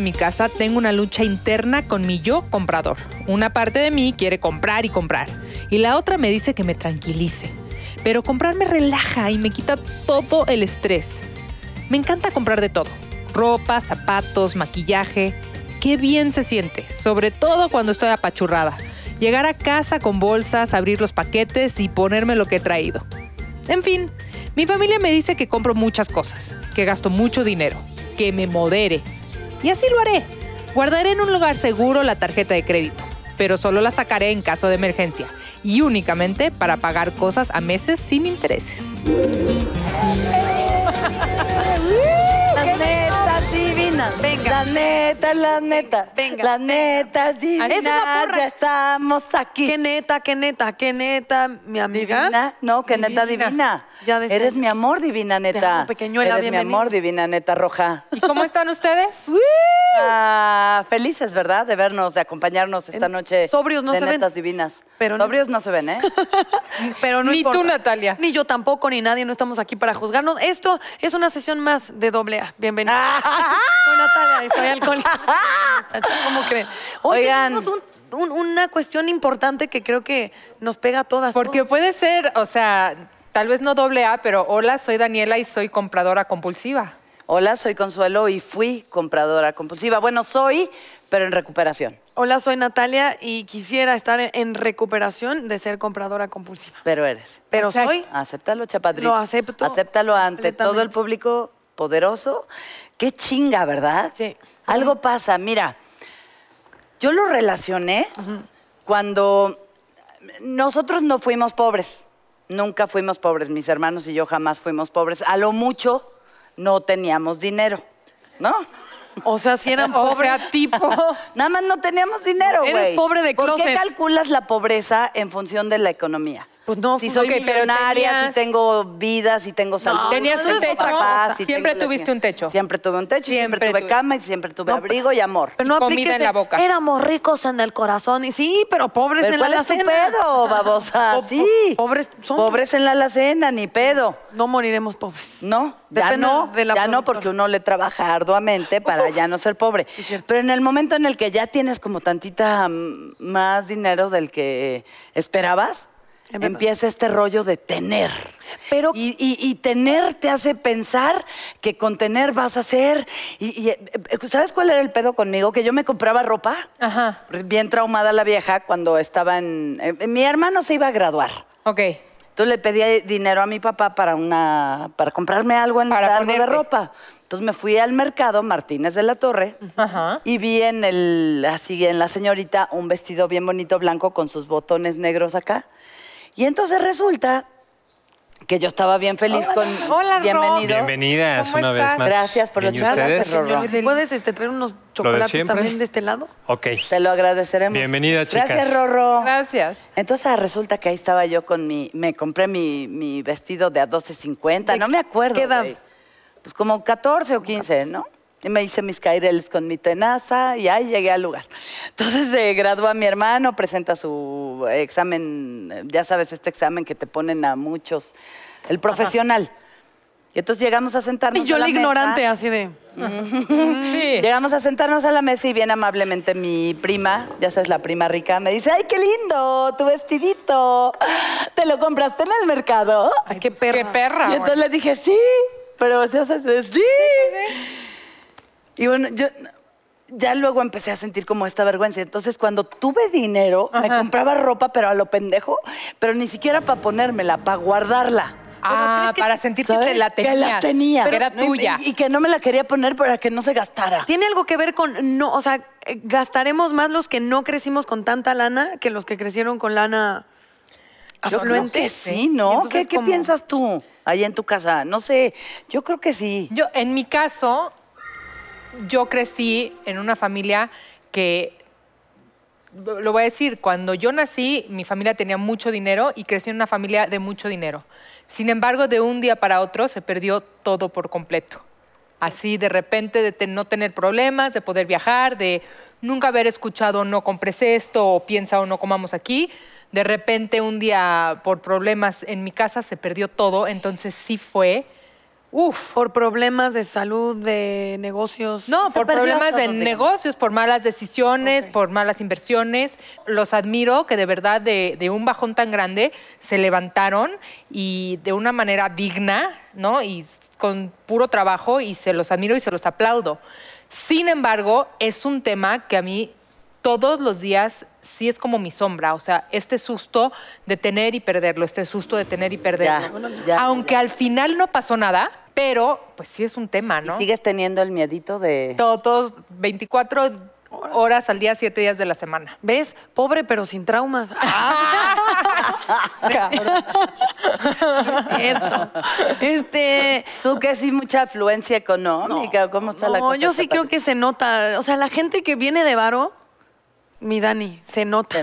mi casa tengo una lucha interna con mi yo comprador. Una parte de mí quiere comprar y comprar y la otra me dice que me tranquilice. Pero comprar me relaja y me quita todo el estrés. Me encanta comprar de todo. Ropa, zapatos, maquillaje. Qué bien se siente, sobre todo cuando estoy apachurrada. Llegar a casa con bolsas, abrir los paquetes y ponerme lo que he traído. En fin, mi familia me dice que compro muchas cosas, que gasto mucho dinero, que me modere. Y así lo haré. Guardaré en un lugar seguro la tarjeta de crédito, pero solo la sacaré en caso de emergencia y únicamente para pagar cosas a meses sin intereses. Las netas divinas. Venga. Las netas, las netas. Venga. Es una porra. Ya estamos aquí. Qué neta, qué neta, qué neta, mi amiga. Divina. No, que neta divina. Ya Eres mi amor divina, neta. amo, pequeñuela, Eres mi bienvenida. amor divina, neta roja. ¿Y cómo están ustedes? Ah, felices, ¿verdad? De vernos, de acompañarnos esta En- noche. sobrios no de se ven. netas divinas. Pero no- sobrios no se ven, ¿eh? Pero no Ni importa. tú, Natalia. Ni yo tampoco, ni nadie, no estamos aquí para juzgarnos. Esto es una sesión más de doble A. Bienvenida. Soy Natalia y soy alcohólica. ¿Cómo creen? Hoy Oigan. tenemos un- un- una cuestión importante que creo que nos pega a todas. Porque puede ser, o sea, tal vez no doble A, pero hola, soy Daniela y soy compradora compulsiva. Hola, soy Consuelo y fui compradora compulsiva. Bueno, soy, pero en recuperación. Hola, soy Natalia y quisiera estar en- recuperación de ser compradora compulsiva. Pero eres. Pero O sea, soy. Acéptalo, chapadrito. Lo acepto Acéptalo ante todo el público poderoso. Qué chinga, ¿verdad? Sí. Algo pasa. Mira, yo lo relacioné cuando nosotros no fuimos pobres. Nunca fuimos pobres. Mis hermanos y yo jamás fuimos pobres. A lo mucho no teníamos dinero, ¿no? O sea, si eran O pobres. sea, tipo... Nada más no teníamos dinero, Eres güey. pobre de ¿Por qué closet. calculas la pobreza en función de la economía? Pues no, si pues, soy ok, pero millonaria, tenías- si tengo vida, si tengo salud. Tenías si un tengo techo, si siempre tuviste un techo. Siempre tuve un techo, siempre, Siempre tuve cama y siempre tuve No, abrigo y amor. Pero no Y comida en la boca. Éramos ricos en el corazón. Y sí, pero pobres Pero en la ¿Cuál es tu alacena. pedo, babosa? Po- po- sí. pobres somos. Pobres en la alacena, ni pedo. No moriremos pobres. No, ya Depende no, de la ya no, porque uno le trabaja arduamente para ya no ser pobre. Pero en el momento en el que ya tienes como tantita mm, más dinero del que esperabas. Empieza este rollo de tener. Pero- y, y- y tener te hace pensar que con tener vas a. Y, y, eh, eh, ¿Sabes cuál era el pedo conmigo? Que yo me compraba ropa. Ajá, Bien traumada la vieja cuando estaba en. eh, mi hermano se iba a graduar. ok. Entonces le pedí dinero a mi papá para una para comprarme algo, en, Para algo de ropa. Entonces me fui al mercado Martínez de la Torre Ajá. y vi en el así en la señorita un vestido bien bonito blanco con sus botones negros acá. Y entonces resulta que yo estaba bien feliz con Hola, bienvenido. Bienvenidas ¿Cómo una estás? vez más. Gracias por los Bien, ¿y chocolates, ¿puedes este, traer unos chocolates también de este lado? Ok. Te lo agradeceremos. Bienvenida, chicas. Gracias, Rorro. Gracias. Entonces ah, resulta que ahí estaba yo con mi, me compré mi, mi vestido de a 12.50, ¿De no me acuerdo. qué edad? Pues como 14 o 15, ¿no? Y me hice mis caireles con mi tenaza y ahí llegué al lugar. Entonces se gradúa mi hermano, presenta su examen, ya sabes, este examen que te ponen a muchos, el profesional. Y entonces llegamos a sentarnos Y yo a la la ignorante, mesa. así de... Sí. Llegamos a sentarnos a la mesa y bien amablemente mi prima, ya sabes, la prima rica, me dice, ¡ay, qué lindo! Tu vestidito. ¿Te lo compraste en el mercado? Ay, qué Qué perra. Y entonces le dije, sí, pero o sea, sí. Y bueno, yo ya luego empecé a sentir como esta vergüenza. Entonces, cuando tuve dinero, me compraba ropa, pero a lo pendejo, pero ni siquiera para ponérmela, para guardarla. Ah, ¿crees que para te- ¿Sabes? que la Que tenías. la tenía. Que era y- tuya. Y, que no me la quería poner para que no se gastara. Tiene algo que ver con, no, o sea, eh, gastaremos más los que no crecimos con tanta lana que los que crecieron con lana Yo creo que sí, ¿no? entonces ¿Qué, qué piensas tú ahí en tu casa? No sé, yo creo que sí. Yo, en mi caso, yo crecí en una familia que, lo voy a decir, cuando yo nací, mi familia tenía mucho dinero y crecí en una familia de mucho dinero. Sin embargo, de un día para otro se perdió todo por completo. Así de repente de no tener problemas, de poder viajar, de nunca haber escuchado no compres esto o piensa o no comamos aquí. De repente un día por problemas en mi casa se perdió todo, entonces sí fue Uf. Por problemas de salud, de negocios. No, por problemas de digamos. negocios, por malas decisiones, por malas inversiones. Los admiro que de verdad de, de un bajón tan grande se levantaron y de una manera digna, ¿no? Y con puro trabajo y se los admiro y se los aplaudo. Sin embargo, es un tema que a mí todos los días sí es como mi sombra, o sea, este susto de tener y perderlo, este susto de tener y perderlo. Ya, ya, Aunque al final no pasó nada, pero pues sí es un tema, ¿no? ¿Y sigues teniendo el miedito de... Todos 24 horas al día, 7 días de la semana. ¿Ves? Pobre pero sin traumas. Cierto. Este. ¿Tú que sí mucha afluencia económica? ¿Cómo está la no, cosa? yo sí creo que se nota. O sea, la gente que viene de varo, mi Dani, se nota.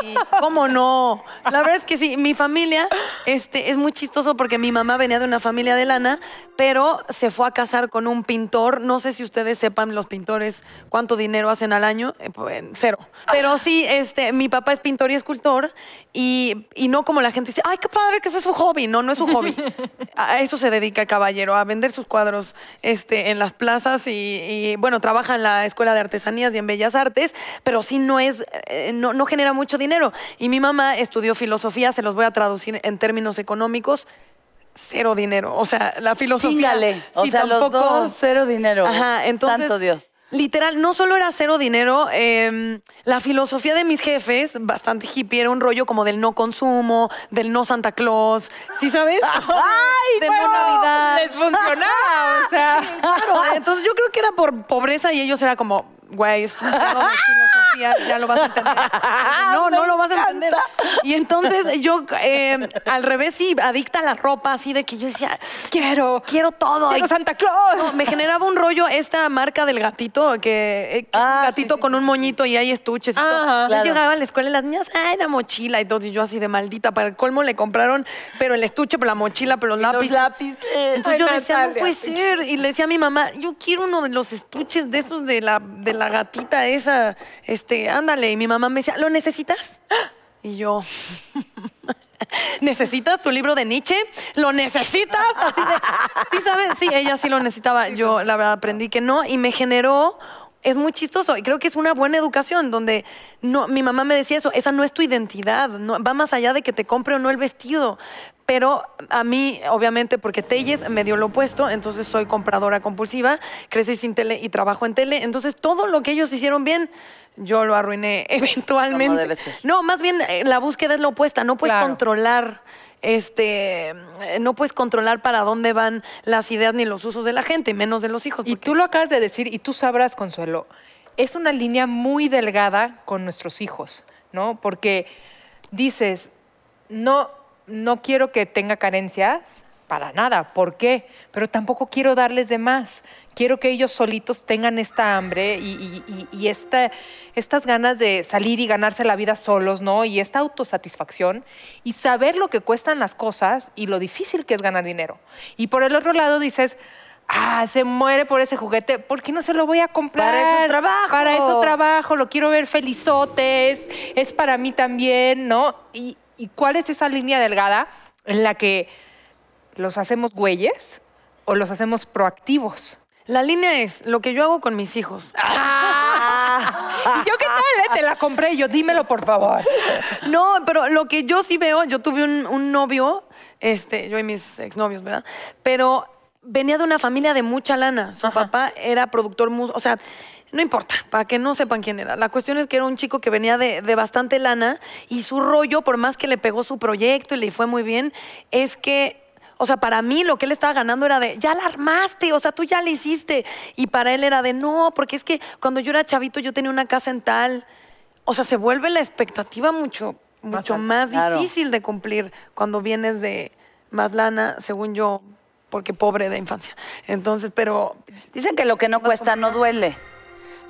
Sí, ¿Cómo no? La verdad es que sí, mi familia este, es muy chistoso porque mi mamá venía de una familia de lana, pero se fue a casar con un pintor. No sé si ustedes sepan los pintores cuánto dinero hacen al año. Eh, pues, cero. Pero sí, este, mi papá es pintor y escultor y, y no como la gente dice, ay, qué padre que ese es su hobby. No, no es su hobby. A eso se dedica el caballero, a vender sus cuadros este, en las plazas y, y, bueno, trabaja en la Escuela de Artesanías y en Bellas Artes, pero sí no es, eh, no, no genera mucho dinero. Y mi mamá estudió filosofía, se los voy a traducir en términos económicos, cero dinero. O sea, la filosofía. Chíngale. O sí, sea, los tampoco- dos, cero dinero. Ajá, entonces. Santo Dios. Literal, no solo era cero dinero, eh, la filosofía de mis jefes, bastante hippie, era un rollo como del no consumo, del no Santa Claus, ¿sí sabes? ¡Ay, de no Navidad. Les funcionaba, o sea. Claro, entonces yo creo que era por pobreza y ellos era como, güey, es un pedo de filosofía, ya lo vas a entender. No, no lo vas a entender. Y entonces yo, eh, al revés, sí, adicta a la ropa, así de que yo decía, quiero, quiero todo. Quiero Santa Claus. no, me generaba un rollo esta marca del gatito, que, eh, que Ah, un gatito sí, con sí, un moñito y hay estuches y todo. Yo llegaba a la escuela y las niñas, ay, la mochila y todo. Y yo así de maldita, para el colmo le compraron, pero el estuche, pero la mochila, pero los Los lápices. lápices. Entonces yo decía, no Natalia, puede ser. Y le decía a mi mamá, yo quiero uno de los estuches de esos de la, de la gatita esa. Este, ándale. Y mi mamá me decía, ¿lo necesitas? Y yo, ¿necesitas tu libro de Nietzsche? ¿Lo necesitas? Así de, sí, ¿sabes? Sí, ella sí lo necesitaba. Yo, la verdad, aprendí que no. Y me generó es muy chistoso y creo que es una buena educación donde no, mi mamá me decía eso, esa no es tu identidad, no, va más allá de que te compre o no el vestido. Pero a mí, obviamente, porque Telles me dio lo opuesto, entonces soy compradora compulsiva, crecí sin tele y trabajo en tele, entonces todo lo que ellos hicieron bien, yo lo arruiné eventualmente. Como debe ser. No, más bien eh, la búsqueda es la opuesta, no puedes Claro. controlar este eh, no puedes controlar para dónde van las ideas ni los usos de la gente, menos de los hijos. Y porque- tú lo acabas de decir y tú sabrás, Consuelo, es una línea muy delgada con nuestros hijos, ¿no? Porque dices, no, no quiero que tenga carencias para nada, ¿por qué? Pero tampoco quiero darles de más. Quiero que ellos solitos tengan esta hambre y, y- y- y esta- estas ganas de salir y ganarse la vida solos, ¿no? Y esta autosatisfacción y saber lo que cuestan las cosas y lo difícil que es ganar dinero. Y por el otro lado dices, ah, se muere por ese juguete, ¿por qué no se lo voy a comprar? Para eso trabajo. Para eso trabajo, lo quiero ver felizote, es, es para mí también, ¿no? Y, ¿Y cuál es esa línea delgada en la que los hacemos güeyes o los hacemos proactivos? La línea es lo que yo hago con mis hijos. ¿Y yo qué tal? eh? Te la compré. Yo, dímelo, por favor. No, pero lo que yo sí veo, yo tuve un, un novio, este, yo y mis exnovios, ¿verdad? Pero venía de una familia de mucha lana. Su papá era productor músico, o sea, no importa, para que no sepan quién era. La cuestión es que era un chico que venía de, de bastante lana y su rollo, por más que le pegó su proyecto y le fue muy bien, es que o sea, para mí lo que él estaba ganando era de, ya la armaste, o sea, tú ya la hiciste. Y para él era de, no, porque es que cuando yo era chavito yo tenía una casa en tal. O sea, se vuelve la expectativa mucho, mucho más claro. difícil de cumplir cuando vienes de más lana, según yo, porque pobre de infancia. Entonces, pero Dicen que lo que no cuesta no duele.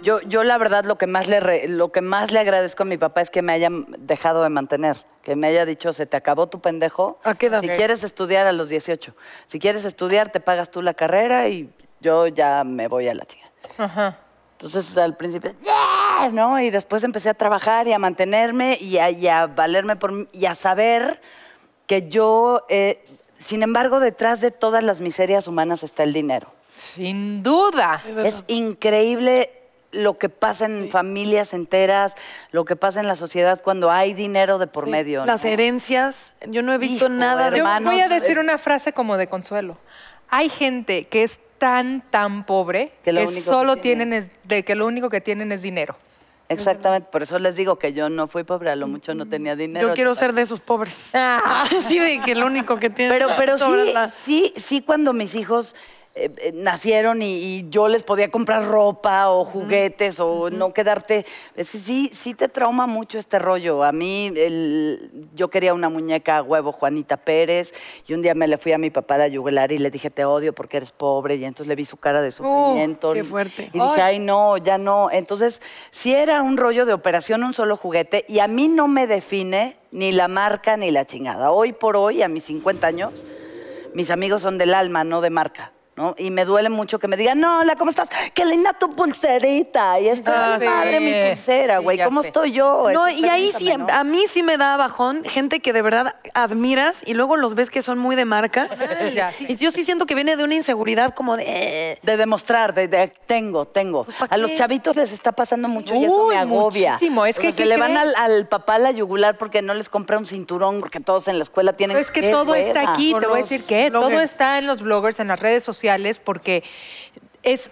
Yo, yo la verdad lo que más le re- lo que más le agradezco a mi papá es que me haya dejado de mantener, que me haya dicho se te acabó tu pendejo. ¿A qué edad? Si quieres estudiar a los 18, si quieres estudiar te pagas tú la carrera y yo ya me voy a la chica. Ajá. Entonces al principio, "Yeah", ¿no? Y después empecé a trabajar y a mantenerme y a, y a valerme por mí y a saber que yo eh, Sin embargo, detrás de todas las miserias humanas está el dinero. Sin duda. Es increíble lo que pasa en familias enteras, lo que pasa en la sociedad cuando hay dinero de por medio. ¿no? Las herencias, yo no he visto Hijo, nada de Yo voy a decir una frase como de consuelo. Hay gente que es tan, tan pobre Que solo tiene- tienen es, de que lo único que tienen es dinero. Exactamente, por eso les digo que yo no fui pobre, a lo mucho no tenía dinero. Yo quiero ser de esos pobres. Así de que lo único que tiene. Pero, pero sí, sí, sí, cuando mis hijos eh, eh, nacieron y, y yo les podía comprar ropa o juguetes o no quedarte. es que sí, sí te trauma mucho este rollo. A mí, el- yo quería una muñeca a huevo Juanita Pérez y un día me le fui a mi papá a la yugular y le dije, te odio porque eres pobre. Y entonces le vi su cara de sufrimiento. qué fuerte. Y dije, ay, no, ya no. Entonces, sí era un rollo de operación, un solo juguete. Y a mí no me define ni la marca ni la chingada. Hoy por hoy, a mis 50 años, mis amigos son del alma, no de marca. ¿No? Y me duele mucho que me digan, no, hola, ¿cómo estás? Qué linda tu pulserita. Y está Ah, sí. mi pulsera, güey. ¿Cómo sé. estoy yo? No, Eso y ahí sí, a mí sí me da bajón, gente que de verdad admiras y luego los ves que son muy de marca. Y yo sí siento que viene de una inseguridad como de... De demostrar, de, de- tengo, tengo. ¿pa' a los chavitos les está pasando mucho y eso me agobia. muchísimo. Es que, ¿qué se le van al, al papá la yugular porque no les compra un cinturón, porque todos en la escuela tienen Pero es que ¡Qué todo está aquí, Por te voy a decir que todo está en los bloggers, en las redes sociales, porque es,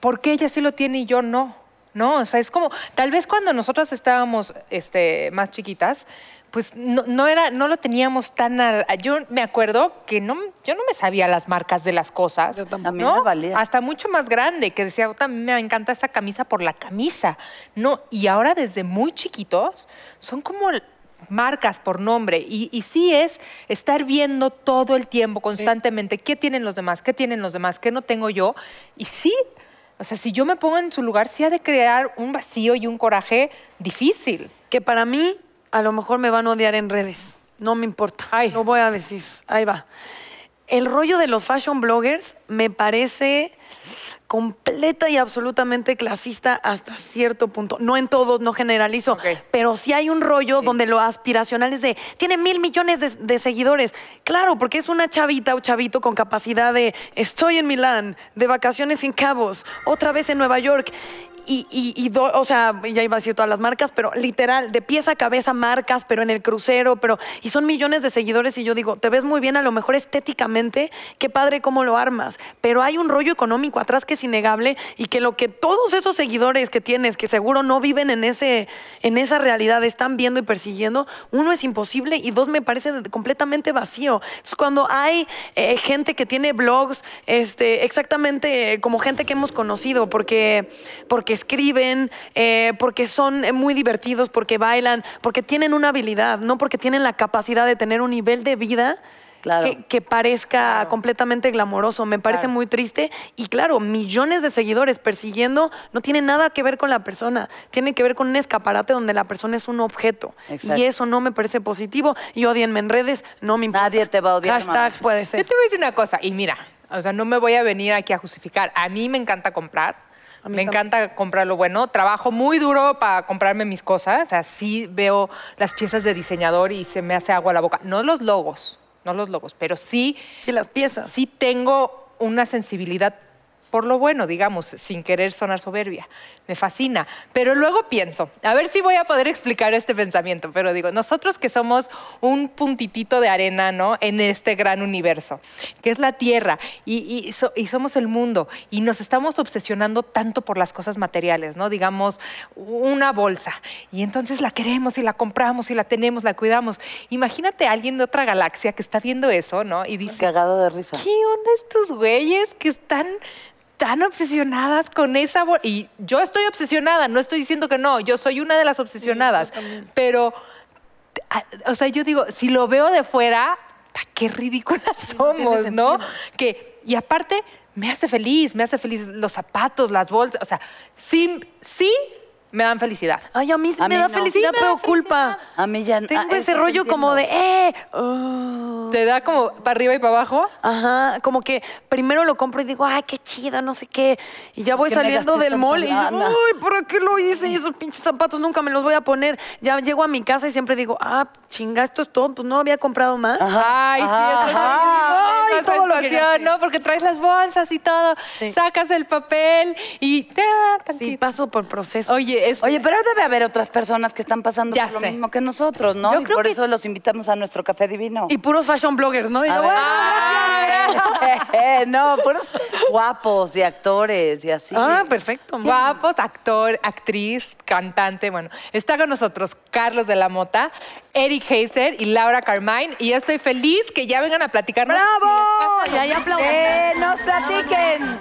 ¿por qué ella sí lo tiene y yo no? ¿No? O sea, es como, tal vez cuando nosotras estábamos este, más chiquitas, pues no, no era, no lo teníamos tan yo me acuerdo que no, yo no me sabía las marcas de las cosas. Yo tampoco. Valía. Hasta mucho más grande, que decía, "Puta, a mí me encanta esa camisa por la camisa. No, y ahora desde muy chiquitos son como marcas por nombre. Y, y sí es estar viendo todo el tiempo, constantemente, qué tienen los demás, qué tienen los demás, qué no tengo yo. Y sí, o sea, si yo me pongo en su lugar, sí ha de crear un vacío y un coraje difícil. que para mí a lo mejor me van a odiar en redes. No me importa. Ay. Lo voy a decir. Ahí va. El rollo de los fashion bloggers me parece completa y absolutamente clasista hasta cierto punto. No en todos, no generalizo, pero sí hay un rollo donde lo aspiracional es de, tiene mil millones de, de seguidores. Claro, porque es una chavita o chavito con capacidad de, estoy en Milán, de vacaciones en Cabos, otra vez en Nueva York. Y, y- o sea, ya iba a decir todas las marcas, pero literal, de pies a cabeza marcas, pero en el crucero, pero, y son millones de seguidores y yo digo, te ves muy bien a lo mejor estéticamente, qué padre cómo lo armas, pero hay un rollo económico atrás que es innegable y que lo que todos esos seguidores que tienes, que seguro no viven en, ese, en esa realidad, están viendo y persiguiendo, uno es imposible y dos me parece completamente vacío. Entonces, cuando hay eh, gente que tiene blogs, este, exactamente como gente que hemos conocido, porque, porque escriben, eh, porque son eh, muy divertidos, porque bailan, porque tienen una habilidad, no porque tienen la capacidad de tener un nivel de vida Claro. que, que parezca completamente glamoroso. Me parece muy triste. Y claro, millones de seguidores persiguiendo no tiene nada que ver con la persona. Tiene que ver con un escaparate donde la persona es un objeto. Exacto. Y eso no me parece positivo. Y odienme en redes, no me importa. Nadie te va a odiar, Hashtag mamá. puede Yo ser. te voy a decir una cosa, y mira, o sea, no me voy a venir aquí a justificar. A mí me encanta comprar. Me también. encanta comprar lo bueno. Trabajo muy duro para comprarme mis cosas. O sea, sí veo las piezas de diseñador y se me hace agua la boca. No los logos, no los logos, pero sí, Sí, las piezas. sí tengo una sensibilidad por lo bueno, digamos, sin querer sonar soberbia. Me fascina. Pero luego pienso, a ver si voy a poder explicar este pensamiento, pero digo, nosotros que somos un puntitito de arena, ¿no? En este gran universo, que es la Tierra, y, y so- y somos el mundo, y nos estamos obsesionando tanto por las cosas materiales, ¿no? Digamos, una bolsa, y entonces la queremos y la compramos y la tenemos, la cuidamos. Imagínate a alguien de otra galaxia que está viendo eso, ¿no? Y dice, Cagado de risa. ¿qué onda estos güeyes que están tan obsesionadas con esa bolsa? Y yo estoy obsesionada, no estoy diciendo que no, yo soy una de las obsesionadas, pero, a- o sea, yo digo, si lo veo de fuera, qué ridículas no somos, ¿no? sentido. Que, y aparte, me hace feliz, me hace feliz los zapatos, las bolsas, o sea, sí, sí me dan felicidad. Ay, a mí sí A me mí da no. felicidad, Sí, me pero da culpa. A mí ya Tengo ah, ese eso rollo como de, eh. oh. Te da como para arriba y para abajo. Ajá, como que primero lo compro y digo, ay, qué chida, no sé qué. Y ya voy saliendo del mall y ay, ¿para qué lo hice? Y esos pinches zapatos nunca me los voy a poner. Ya llego a mi casa y siempre digo, ah, chinga, esto es todo, pues no había comprado más. Ay, sí, esa es Ajá. esa Ay, todo lo que sensación, gasté. ¿no? Porque traes las bolsas y todo, Sí. sacas el papel y te da Sí, paso por proceso. Oye, es, Oye, pero debe haber otras personas que están pasando Ya por sé. lo mismo que nosotros, ¿no? Yo y creo por que- eso los invitamos a nuestro café divino. Y puros fashion bloggers, ¿no? Y yo, bueno, Ah, no, puros guapos y actores y así. Ah, perfecto. guapos, actor, actriz, cantante. Bueno, está con nosotros Carlos de la Mota, Eric Heiser y Laura Carmine. Y yo estoy feliz que ya vengan a platicarnos. ¡Bravo! Y ahí aplauden. ¡Eh, nos platiquen!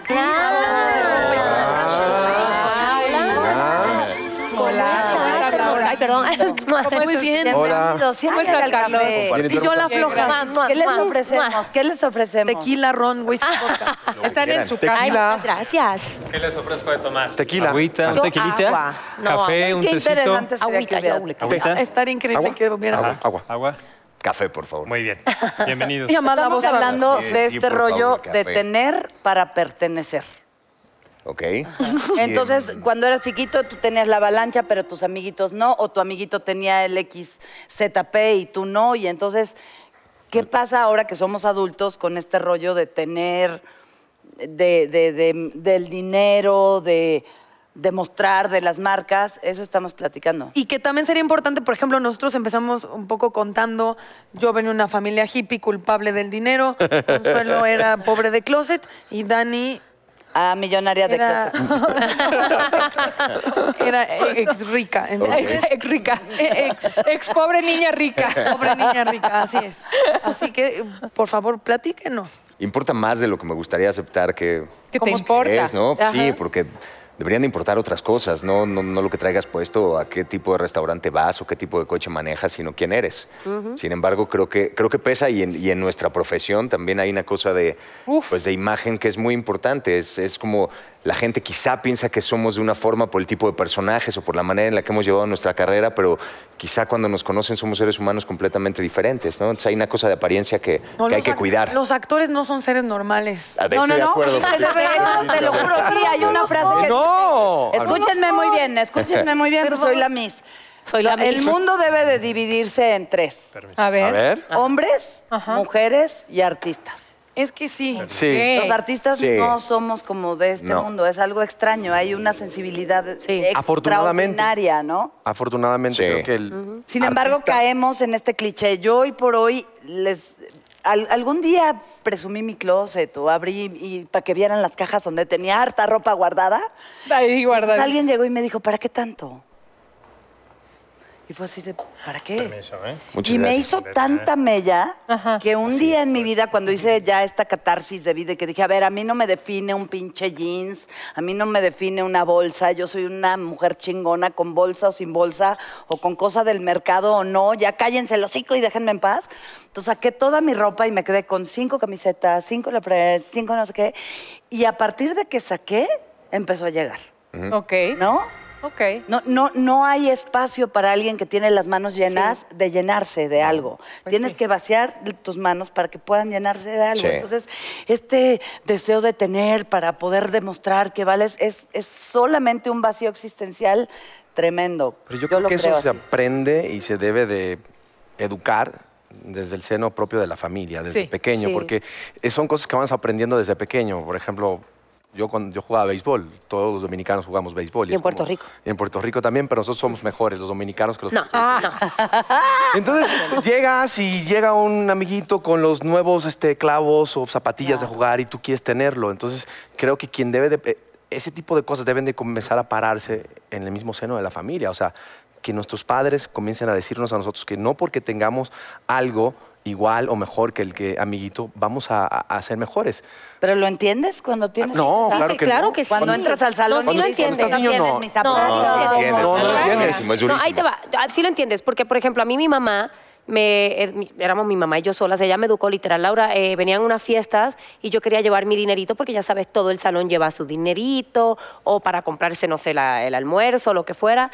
Hola, Laura. Ay, perdón. Muy bien. Bienvenidos. Hola. ¿Cómo siéntense estás, al Carlos? café. Y yo la Qué floja. ¿Qué les ofrecemos? ¿Qué les ofrecemos? Tequila, ron, whisky, vodka. Están en su casa. Ay, gracias. ¿Qué les ofrezco de tomar? Tequila. Agüita, un tequilita, agua. No, café, un Qué tecito. interesante sería Agüita. Estaría increíble ¿Agua? que hubiera Agua, agua. Café, por favor. Muy bien. Bienvenidos. Y además Estamos hablando. Sí, de sí, este rollo favor, de tener para pertenecer. Ok. Entonces, cuando eras chiquito, tú tenías la avalancha, pero tus amiguitos no, o tu amiguito tenía el XZP y tú no. Y entonces, ¿qué pasa ahora que somos adultos con este rollo de tener, de, de- de- del dinero, de demostrar de las marcas? Eso estamos platicando. Y que también sería importante, por ejemplo, nosotros empezamos un poco contando, yo venía de una familia hippie culpable del dinero, Consuelo era pobre de closet y Dani Ah, millonaria de era, closet. era ex rica. Ex, ex rica. Ex, pobre niña rica. pobre niña rica, así es. Así que, por favor, platíquenos. Importa más de lo que me gustaría aceptar que, ¿Qué te ¿Cómo importa? es, ¿no? Ajá. Sí, porque deberían de importar otras cosas, ¿no? No, no lo que traigas puesto, a qué tipo de restaurante vas o qué tipo de coche manejas, sino quién eres. Sin embargo, creo que, creo que pesa y en, y en nuestra profesión también hay una cosa de, Uf. pues, de imagen que es muy importante. Es, es como la gente quizá piensa que somos de una forma por el tipo de personajes o por la manera en la que hemos llevado nuestra carrera, pero quizá cuando nos conocen somos seres humanos completamente diferentes, ¿no? Entonces hay una cosa de apariencia que, No, que hay que cuidar. Los actores no son seres normales. A ver, No, no, estoy de no. acuerdo. es que de verdad, te lo juro, sí, hay una frase que... ¡No! Escúchenme muy bien, escúchenme muy bien, pues soy la Miss. Soy la El mundo debe de dividirse en tres. A ver. A ver. Hombres, Ajá. mujeres y artistas. Es que sí. Sí. Los artistas Sí. no somos como de este No. mundo, es algo extraño, hay una sensibilidad Sí. Afortunadamente. extraordinaria, ¿no? Sí. Afortunadamente creo que el Sin embargo, artista- caemos en este cliché. Yo hoy por hoy les al- algún día presumí mi closet o abrí y para que vieran las cajas donde tenía harta ropa guardada. Ahí guarda. alguien llegó y me dijo, ¿para qué tanto? Y fue así de, ¿para qué? Permiso, ¿eh? Muchas y me gracias. hizo tanta mella Ajá. que un día en mi vida, cuando hice ya esta catarsis de vida, que dije, a ver, a mí no me define un pinche jeans, a mí no me define una bolsa, yo soy una mujer chingona con bolsa o sin bolsa, o con cosa del mercado o no, ya cállense el hocico y déjenme en paz. Entonces saqué toda mi ropa y me quedé con cinco camisetas, cinco Lepres, cinco no sé qué, y a partir de que saqué, empezó a llegar, Ok. ¿no? Ok. No, no, no hay espacio para alguien que tiene las manos llenas de llenarse de algo. Pues Tienes sí. que vaciar tus manos para que puedan llenarse de algo. Sí. Entonces, este deseo de tener para poder demostrar que vales es, es solamente un vacío existencial tremendo. Pero yo, creo lo que eso se aprende y se debe de educar desde el seno propio de la familia, desde Sí, pequeño, sí. porque son cosas que vas aprendiendo desde pequeño. Por ejemplo, yo cuando yo jugaba béisbol, todos los dominicanos jugamos béisbol. Y en Puerto como- Rico. y en Puerto Rico también, pero nosotros somos mejores los dominicanos que los No, no. Entonces llegas y llega un amiguito con los nuevos este, clavos o zapatillas de jugar y tú quieres tenerlo. Entonces creo que quien debe de... eh, Ese tipo de cosas deben de comenzar a pararse en el mismo seno de la familia. O sea, que nuestros padres comiencen a decirnos a nosotros que no porque tengamos algo igual o mejor que el que amiguito, vamos a, a- ser mejores. ¿Pero lo entiendes cuando tienes No, claro que claro no. que sí. Cuando entras al salón No, sí lo entiendes. Cuando estás niño, "¿Tienes no. mis No, zapatos?" sí lo entiendes. No, no lo es entiendes. No, ahí te va. Ah, Sí lo entiendes, porque, por ejemplo, a mí mi mamá me, eh, éramos mi mamá y yo solas, ella me educó literal. Laura, eh, venían unas fiestas y yo quería llevar mi dinerito porque ya sabes, todo el salón lleva su dinerito o para comprarse, no sé, la- el almuerzo, lo que fuera.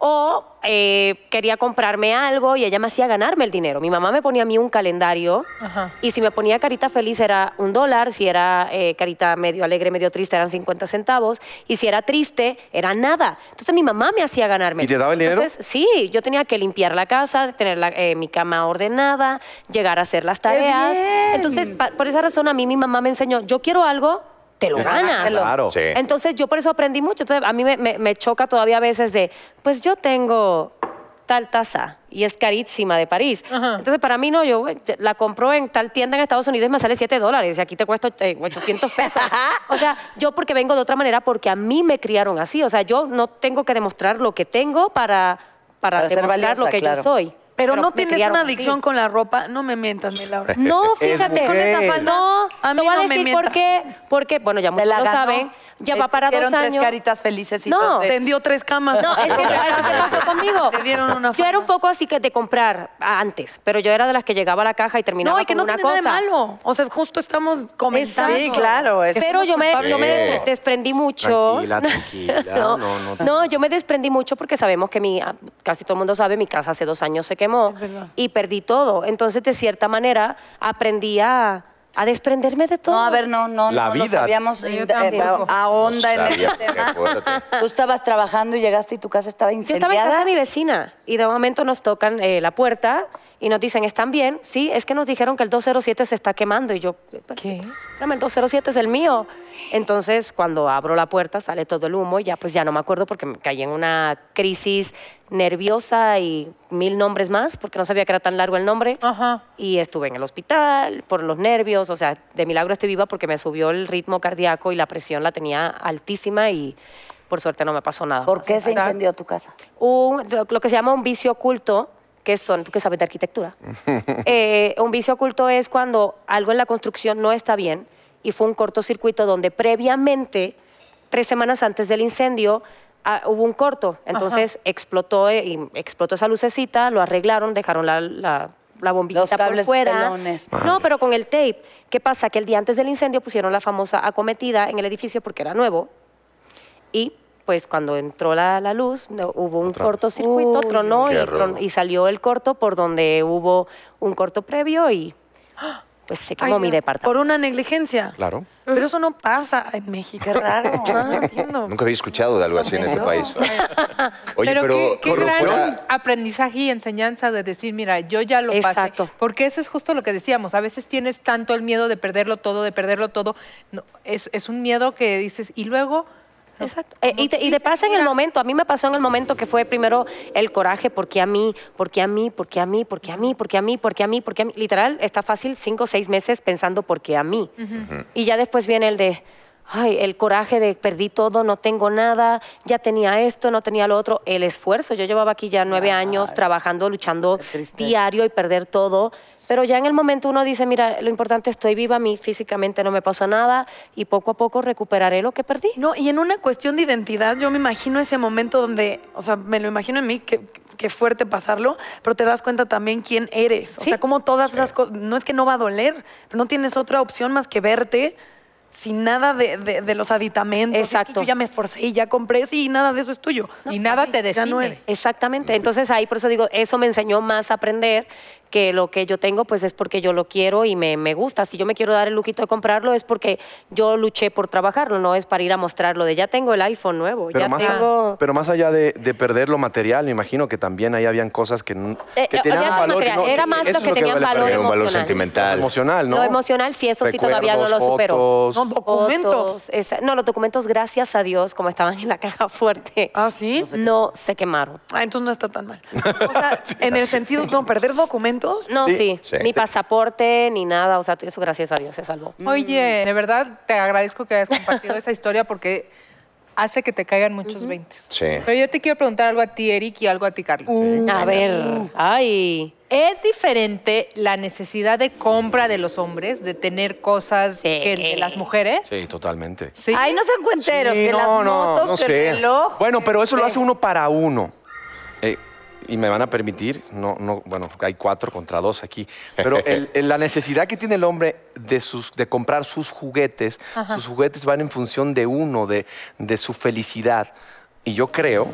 O eh, quería comprarme algo y ella me hacía ganarme el dinero. Mi mamá me ponía a mí un calendario Ajá. y si me ponía carita feliz era un dólar, si era eh, carita medio alegre, medio triste eran 50 centavos y si era triste era nada. Entonces mi mamá me hacía ganarme. ¿Y te daba el dinero? Entonces, sí, yo tenía que limpiar la casa, tener la- eh, mi cama ordenada, llegar a hacer las tareas. bien! Entonces, pa- por esa razón a mí mi mamá me enseñó, yo quiero algo, te lo ganas. Claro. Sí. Entonces yo por eso aprendí mucho. Entonces a mí me, me- me choca todavía a veces de, pues yo tengo tal taza y es carísima de París. Entonces para mí no, yo la compro en tal tienda en Estados Unidos y me sale 7 dólares y aquí te cuesta eh, 800 pesos. o sea, yo porque vengo de otra manera, porque a mí me criaron así. O sea, yo no tengo que demostrar lo que tengo para, para, Para ser demostrar valiosa, lo que claro. yo soy. Pero, no tienes criaron una así. adicción con la ropa. No me mientas, mi Laura. No, fíjate. Con esa falda. No, A mí te voy a no me decir mientas. por qué. Porque, bueno, ya muchos lo saben. Ya Te va para dos años. tres caritas felices y No. Tendió tres camas. No, es que eso pasó conmigo. Te dieron una Yo era un poco así que de comprar antes, pero yo era de las que llegaba a la caja y terminaba No, y que con no una tiene cosa. nada de malo. O sea, justo estamos comentando. Sí, claro. es- Pero yo me, yo me Sí. desprendí mucho. Tranquila, tranquila. No, No, no, no, yo me desprendí mucho porque sabemos que mi, ah, casi todo el mundo sabe, mi casa hace dos años se quemó verdad. y perdí todo. Entonces, de cierta manera, aprendí a, a desprenderme de todo. No, a ver, no, no, La no, no vida. sabíamos Yo tampoco. eh, a onda en ese tema. Tú estabas trabajando y llegaste y tu casa estaba Yo estaba en incendiada. casa de mi vecina y de momento nos tocan eh, la puerta y nos dicen, ¿están bien? Sí, es que nos dijeron que el 207 se está quemando y yo, ¿Qué? Espérame, el 207 es el mío. Entonces, cuando abro la puerta, sale todo el humo y ya pues ya no me acuerdo porque me caí en una crisis nerviosa y mil nombres más porque no sabía que era tan largo el nombre. Ajá. Y estuve en el hospital por los nervios, o sea, de milagro estoy viva porque me subió el ritmo cardíaco y la presión la tenía altísima y por suerte no me pasó nada. ¿Por más. qué se incendió tu casa? Un- lo que se llama un vicio oculto, que son, tú que sabes de arquitectura. Eh, un vicio oculto es cuando algo en la construcción no está bien y fue un cortocircuito donde previamente, tres semanas antes del incendio, ah, hubo un corto. Entonces explotó, eh, y explotó esa lucecita, lo arreglaron, dejaron la, la, la bombillita Los cables por fuera. pelones. No, pero con el tape. ¿Qué pasa? Que el día antes del incendio pusieron la famosa acometida en el edificio porque era nuevo. Y pues cuando entró la, la luz, no- hubo un cortocircuito, tronó y, tron- y salió el corto por donde hubo un corto previo y pues se quemó Ay, mi no, departamento. Por una negligencia. Claro. Pero eso no pasa en México. Qué raro. No entiendo. Nunca había escuchado de algo así en este país. Oye, pero, pero, qué, gran fuera- aprendizaje y enseñanza de decir, mira, yo ya lo Exacto. pasé. Porque eso es justo lo que decíamos. A veces tienes tanto el miedo de perderlo todo, de perderlo todo. No, es, es un miedo que dices, y luego. No, Exacto. Eh, y, te, y pasa en el momento, a mí me pasó en el momento que fue primero el coraje, porque a mí, porque a mí, porque a mí, porque a mí, porque a mí, porque a mí, porque a mí. Literal, está fácil cinco o seis meses pensando porque a mí. Y ya después viene el de, ay, el coraje de perdí todo, no tengo nada, ya tenía esto, no tenía lo otro. El esfuerzo, yo llevaba aquí ya nueve años trabajando, luchando diario y perder todo. Pero ya en el momento uno dice, mira, lo importante estoy viva, a mí físicamente no me pasó nada y poco a poco recuperaré lo que perdí. No, y en una cuestión de identidad, yo me imagino ese momento donde, o sea, me lo imagino en mí, que, que fuerte pasarlo, pero te das cuenta también quién eres. O Sí. sea, como todas las cosas, no es que no va a doler, pero no tienes otra opción más que verte sin nada de, de- de los aditamentos. Es que Exacto. yo ya me esforcé y ya compré, sí, y nada de eso es tuyo. Y nada te ya no define. es. Exactamente. Entonces ahí por eso digo, eso me enseñó más a aprender que lo que yo tengo pues es porque yo lo quiero y me, me gusta. Si yo me quiero dar el lujito de comprarlo es porque yo luché por trabajarlo, no es para ir a mostrarlo de ya tengo el iPhone nuevo, Pero ya más, tengo... pero más allá de, de perder lo material, me imagino que también ahí habían cosas que, Eh, que eh, tenían valor. material, era más lo que tenían valor un valor emocional. sentimental. emocional, ¿no? Lo emocional, sí, eso sí todavía no lo supero. fotos. No, documentos. Fotos, esa- no, los documentos, gracias a Dios, como estaban en la caja fuerte, Ah, ¿sí? no se quemaron. Ah, entonces no está tan mal. O sea, en el sentido, no, perder documentos. No, Sí. sí, Sí. ni pasaporte, ni nada, o sea, eso gracias a Dios se salvó. Oye, de verdad te agradezco que hayas compartido esa historia porque hace que te caigan muchos veintes. Sí. Pero yo te quiero preguntar algo a ti, Eric, y algo a ti, Carlos. A ver, ay, ¿Es diferente la necesidad de compra de los hombres, de tener cosas Sí. que de las mujeres? Sí, totalmente. ¿Sí? Ay, no sean cuenteros, Sí, que no, las no, motos, no que sé. el reloj. Bueno, pero eso lo que- hace uno para uno. Y me van a permitir, no, no, bueno, hay cuatro contra dos aquí, pero el- el- la necesidad que tiene el hombre de, sus, de comprar sus juguetes, sus juguetes van en función de uno, de, de su felicidad. Y yo creo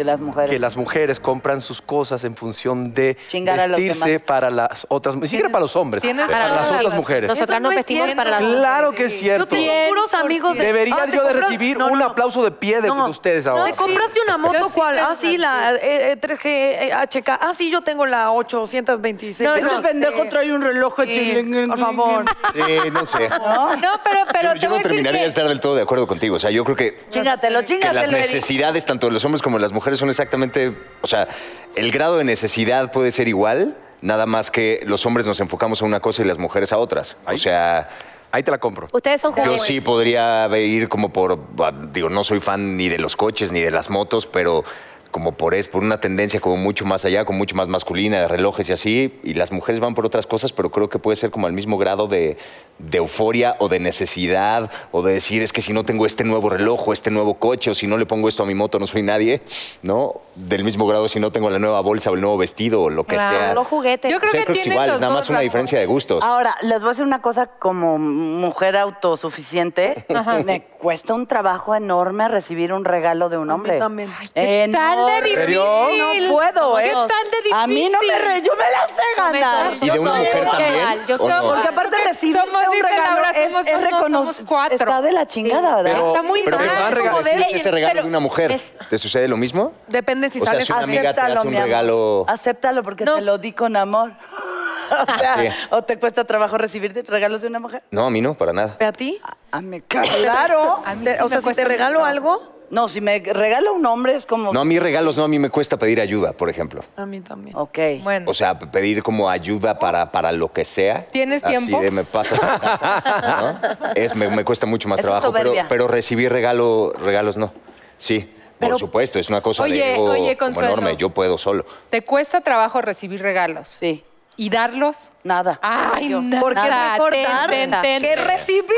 Que las mujeres. que las mujeres compran sus cosas en función de Chingar vestirse para las otras, ni siquiera para los hombres, para todas las otras las- mujeres. Nosotras no nos es vestimos cierto. para las Claro que es Yo cierto. tengo puros amigos de... Debería Ah, ¿te yo de recibir no, un no. aplauso de pie de, No. de ustedes No, ahora. ¿te compraste una moto Yo sí cuál? Ah, sí, la eh, eh, 3G eh, HK. Ah, sí, yo tengo la 826. No, Ese no, pendejo sí. trae un reloj. Sí, por favor. Sí, no sé. No, pero, pero yo yo no terminaría de estar del todo de acuerdo contigo. O sea, yo creo que Chingatelo, que chingatelo. las necesidades tanto de los hombres como de las mujeres son exactamente, o sea, el grado de necesidad puede ser igual, nada más que los hombres nos enfocamos a una cosa y las mujeres a otras. O sea, Ahí te la compro. Ustedes son yo jóvenes. sí podría ir como por, ah, digo, no soy fan ni de los coches ni de las motos, pero como por es por una tendencia como mucho más allá, como mucho más masculina, de relojes y así, y las mujeres van por otras cosas, pero creo que puede ser como al mismo grado de, de euforia o de necesidad, o de decir, es que si no tengo este nuevo reloj o este nuevo coche, o si no le pongo esto a mi moto, no soy nadie, ¿no? Del mismo grado si no tengo la nueva bolsa o el nuevo vestido o lo que Claro, sea. Los juguetes. Yo O creo sea, que creo que es igual, es nada más una diferencia de gustos. Ahora, les voy a decir una cosa como mujer autosuficiente. Me cuesta un trabajo enorme recibir un regalo de un A mí hombre. también. ¿Qué tal de Enorme. difícil? No puedo, ¿eh? ¿Qué tal de difícil? A mí no me re, yo me la sé ganar. ¿Y de una mujer también? Yo ¿O soy- no? Porque aparte recibir somos, un regalo Laura, es, somos es dos, no, recono- somos cuatro. Está de la chingada, ¿verdad? Está muy Pero mal. te van a es de- ese regalo pero de una mujer. es- ¿Te sucede lo mismo? Depende si O sea, sales si una amiga te Acéptalo, hace un mi amor. regalo- Acéptalo porque No. te lo di con amor. o, sea, Sí. ¿o te cuesta trabajo recibir regalos de una mujer? No, a mí no, para nada. ¿Ve a ti? A mí, claro. A mí Te- sí o sea, si te regalo algo, No, si me regala un hombre es como... No, a mí regalos no, a mí me cuesta pedir ayuda, por ejemplo. a mí también. Ok. Bueno, O sea, pedir como ayuda para, para lo que sea. ¿Tienes Así tiempo? de me pasa. ¿no? Es, me, me cuesta mucho más Eso trabajo, pero, recibir regalo, regalos no. Sí, Pero- por supuesto, es una cosa Oye, de ego oye, como Consuelo. enorme. Yo puedo solo. ¿te cuesta trabajo recibir regalos? Sí, ¿Y darlos? Nada. Ay, nada. ¿Por qué recordar? Ten, ten, ten. ¿Qué recibí?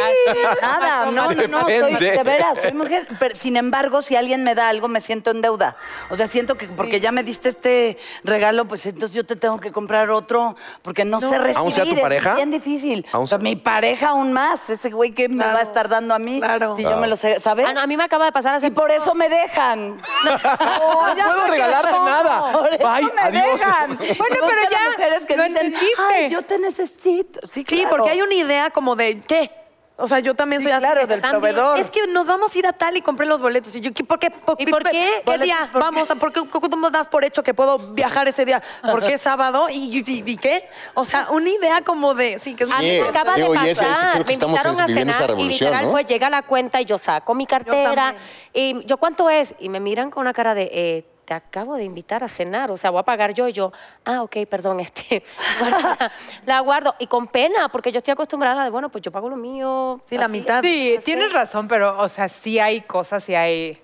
Nada, no, no, no, soy, de veras, soy mujer. Pero, sin embargo, si alguien me da algo, me siento en deuda. O sea, siento que porque ya me diste este regalo, pues entonces yo te tengo que comprar otro, porque no, sé recibir. ¿Aún sea tu es pareja? bien difícil. ¿Aún O sea, mi pareja aún más, ese güey que me va a estar dando a mí. Claro. Si yo me lo sé, ¿sabes? Ah, no, a mí me acaba de pasar hace Y por eso me dejan. No, puedo regalarte no, nada. Por eso Bye, me adiós. dejan. Bueno, pero a ya mujeres que lo dicen, entendiste. Yo te necesito. Sí, Sí, claro. porque hay una idea como de ¿qué? O sea, yo también Sí, soy así. claro, de- del también, proveedor. Es que nos vamos a ir a tal y compré los boletos. Y yo, ¿qué- ¿por qué? ¿Y por qué? ¿Qué día? Vamos, a- ¿por qué tú me das por hecho que puedo viajar ese día? ¿Por qué sábado? ¿Y, y- y qué? O sea, una idea como de... Sí, que es A mí Sí, me acaba digo, de y ese- ese pasar. creo que me invitaron a cenar y revolución, literal ¿no? fue llega la cuenta y yo saco mi cartera y yo cuánto es y me miran con una cara de eh, te acabo de invitar a cenar, o sea, voy a pagar yo y yo, ah, ok, perdón, este, guarda, la guardo y con pena porque yo estoy acostumbrada de, bueno, pues yo pago lo mío. Sí, la así. mitad. Sí, tienes razón, pero, o sea, sí hay cosas, sí hay...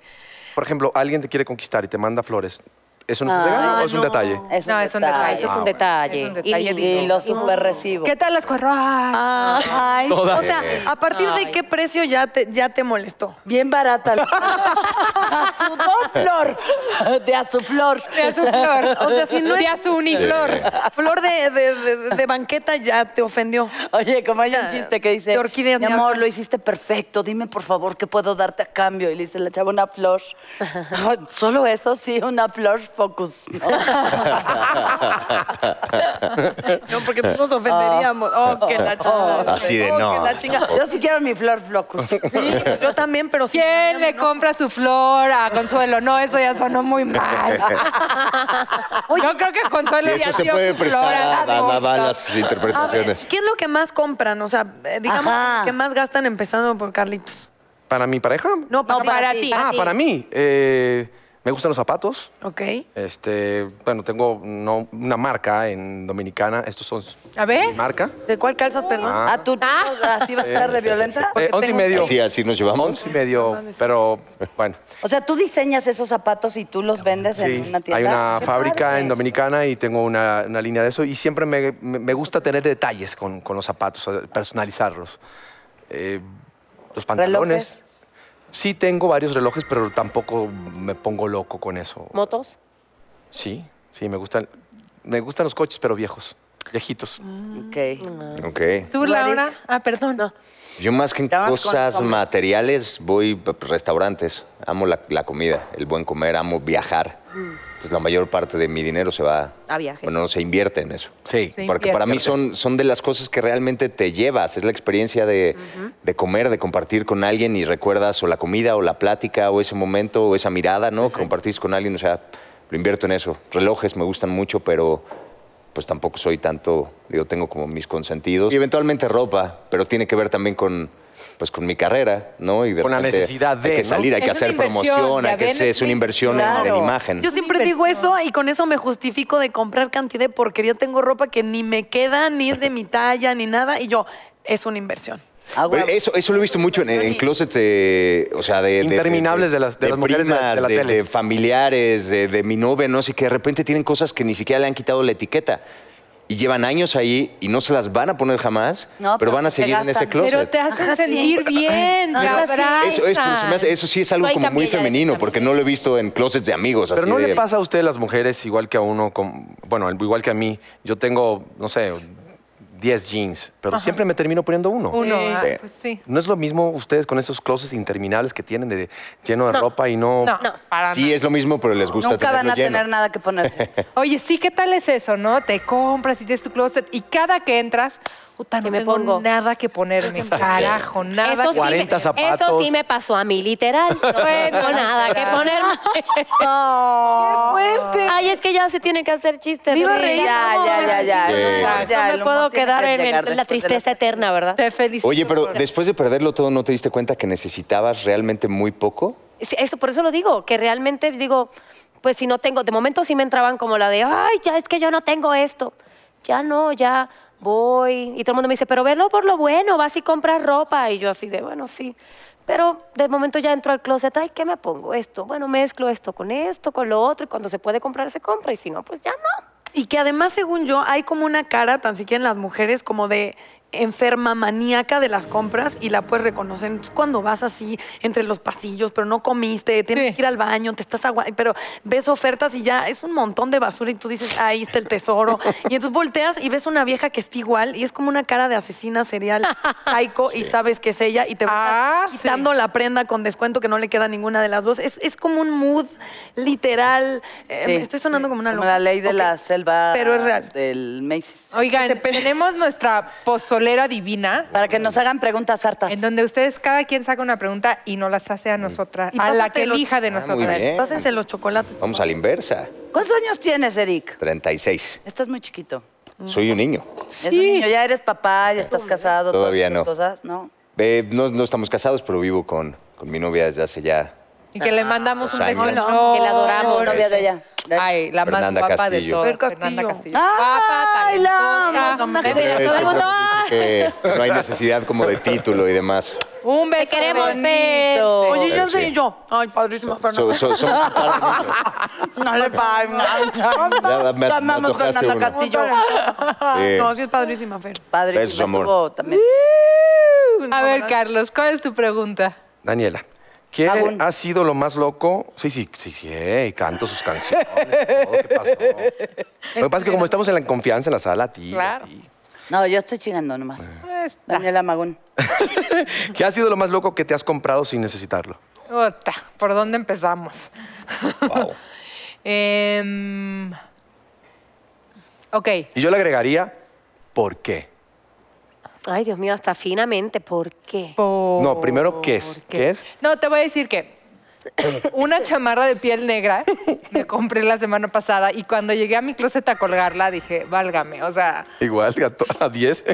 Por ejemplo, alguien te quiere conquistar y te manda flores. ¿Eso no es un Ah, regalo o es un detalle? Es un No, es un detalle. detalle. Eso es un Ah, detalle. Es un Y detalle. Y lo Y super recibo. ¿Qué tal las cuatro? Ay, Ah, Ay, Todas. o sea, ¿a partir de Ay. qué precio ya te, ya te molestó? bien barata. a su flor. De a su flor. de a su flor. O sea, si no es- de a su uniflor. Flor de, de- de- de banqueta ya te ofendió. Oye, como hay un chiste que dice, De mi amor, hablar". lo hiciste perfecto, dime por favor qué puedo darte a cambio. Y le dice la chava una flor. Ah, Solo eso, sí, una flor focus. ¿no? No, porque tú nos ofenderíamos. Oh, que la chingada. Así de Oh, no. que la chingada. Yo sí quiero mi flor focus. Sí, yo también, pero sí. ¿Quién le compra su flor a Consuelo? No, eso ya sonó muy mal. Yo creo que Consuelo Sí, ya eso se dio puede su prestar flor a, a a- a- a mucho. las A ver, interpretaciones. ¿Qué es lo que más compran? O sea, eh, digamos, Ajá. ¿qué más gastan empezando por Carlitos? ¿Para mi pareja? No, para, No, para ti. Ah, para mí. eh, me gustan los zapatos. Ok. Este, bueno, tengo no, una marca en Dominicana. Estos son A ver. mi marca. ¿De cuál calzas, perdón? Ah. ¿A tú así vas a estar de violenta? Eh, once y medio. Así, así nos llevamos. Once y medio, pero bueno. O sea, tú diseñas esos zapatos y tú los vendes Sí, en una tienda. hay una Qué fábrica padre. en Dominicana y tengo una, una línea de eso y siempre me, me- me gusta tener detalles con, con los zapatos, personalizarlos. Eh, los pantalones. Sí tengo varios relojes, pero tampoco me pongo loco con eso. ¿Motos? Sí, Sí, me gustan, me gustan los coches, pero viejos, viejitos. Ok. Ok. ¿Tú, Laura? Ah, perdón. Yo más que en con cosas materiales, voy a restaurantes. Amo la, la comida, el buen comer, amo viajar. Entonces la mayor parte de mi dinero se va... A viajes. Bueno, no se invierte en eso. Sí. Sí. Porque para mí son, son de las cosas que realmente te llevas. Es la experiencia de, de comer, de compartir con alguien y recuerdas o la comida o la plática o ese momento o esa mirada, ¿no? Que compartís con alguien. O sea, lo invierto en eso. Relojes me gustan mucho, pero pues tampoco soy tanto, digo, tengo como mis consentidos. Y eventualmente ropa, pero tiene que ver también con, pues, con mi carrera, ¿no? Y de Con la repente necesidad de, Hay que ¿no? salir, hay que Es hacer promoción, hay que ser- es una inversión en- en, imagen. Yo siempre digo eso y con eso me justifico de comprar cantidad de porquería. Tengo ropa que ni me queda, ni es de mi talla, ni nada. Y yo, es una inversión. Agua. Eso, eso lo he visto mucho en, en closets, eh, o sea, de... de- Interminables de las- de las mujeres de la- primas, de la tele. de familiares, de, de mi novia, no sé, que de repente tienen cosas que ni siquiera le han quitado la etiqueta. Y llevan años ahí y no se las van a poner jamás, No, pero pero van a seguir en ese closet. Pero te hacen Ajá, sí. sentir bien, No, eso, es, pero se me hace- eso sí es algo como muy femenino, porque no lo he visto en closets de amigos. Pero así no de- le pasa a ustedes las mujeres igual que a uno, bueno, igual que a mí. Yo tengo, no sé, 10 jeans, pero siempre me termino poniendo uno. Uno, Sí. ah, Sí. pues sí. ¿No es lo mismo ustedes con esos closets interminables que tienen de lleno de ropa y no... No, para Sí, es lo mismo, pero les gusta Nunca van a lleno. tener nada que ponerse. Oye, sí, ¿qué tal es eso, no? Te compras y tienes tu closet y cada que entras, puta, no ¿Qué me tengo pongo? nada que ponerme. Carajo, nada. Eso sí, 40 me, zapatos. eso sí me pasó a mí, literal. No tengo nada que literal. poner. ¡Oh! fuerte! Ay, es que ya se tiene que hacer chistes. Me iba a reír. Ya, ya, ya, ya. Ya, no me puedo quedar que en, la tristeza eterna, ¿verdad? Te felicito. Oye, pero después de perderlo todo, ¿no te diste cuenta que necesitabas realmente muy poco? Sí, Eso, por eso lo digo, que realmente digo, pues si no tengo, de momento sí me entraban como la de, ay, ya es que yo no tengo esto. Ya no, ya voy. Y todo el mundo me dice, pero verlo por lo bueno, vas y compras ropa. Y yo así de, bueno, sí. Pero de momento ya entro al closet, ay, ¿qué me pongo? Esto. Bueno, mezclo esto con esto, con lo otro, y cuando se puede comprar, se compra. Y si no, pues ya no. Y que además, según yo, hay como una cara, tan siquiera en las mujeres, como de enferma maníaca de las compras y la puedes reconocer Entonces, cuando vas así entre los pasillos, pero no comiste, tienes Sí. que ir al baño, te estás agua, pero ves ofertas y ya es un montón de basura y tú dices, ahí está el tesoro. y entonces volteas y ves una vieja que está igual y es como una cara de asesina serial, psycho, y sabes que es ella y te va Ah, sí. quitando la prenda con descuento que no le queda a ninguna de las dos. Es, es como un mood literal. eh, Sí. Estoy sonando como una Como loca. la ley de la selva Pero es real. del Macy's. Oigan, tenemos nuestra pozolera divina. Para que nos hagan preguntas hartas. En donde ustedes, cada quien saca una pregunta y nos las hace a nosotras, a la que elija de Ah, muy nosotras. bien. Pásense los chocolates. Vamos a la inversa. ¿Cuántos años tienes, Eric? 36. Estás muy chiquito. Soy un niño. Es un niño, ya eres papá, ya estás casado. todas Todavía esas no. cosas, ¿no? Eh, no, no estamos casados, pero vivo con, con mi novia desde hace ya... Y que le mandamos un beso. años. enorme. Que la adoramos. Es novia de ella. Ay, la Fernanda más guapa de Castillo. todas. Fer Fernanda Castillo. Castillo. Ay, la amo, una Bebé, todo el mundo. Que no hay necesidad como de título y demás. Un beso. Te queremos. Fer. Oye, yo sé, y yo. Ay, padrísima, So- Fernanda. so- somos un par de niños. No le pagan. Ya me- me antojaste Fernanda uno. Castillo. Sí. No, sí es padrísima, Fer. Padre, Besos, amor. estuvo también. A ver, Carlos, ¿cuál es tu pregunta? Daniela, ¿qué ha sido lo más loco? Sí, sí, sí, sí, canto sus canciones. todo, ¿Qué pasó? Lo que pasa es que como estamos en la confianza en la sala, a ti, a Claro. ti. No, yo estoy chingando nomás. Está. Daniela Magún. ¿Qué ha sido lo más loco que te has comprado sin necesitarlo? Ota, ¿Por dónde empezamos? Wow. Em, ok. Y yo le agregaría, ¿por qué? Ay, Dios mío, hasta finamente, ¿por qué? No, primero, ¿qué es? ¿Qué? ¿Qué es? No, te voy a decir que una chamarra de piel negra me compré la semana pasada y cuando llegué a mi closet a colgarla dije, válgame, o sea, Igual, a to- a 10.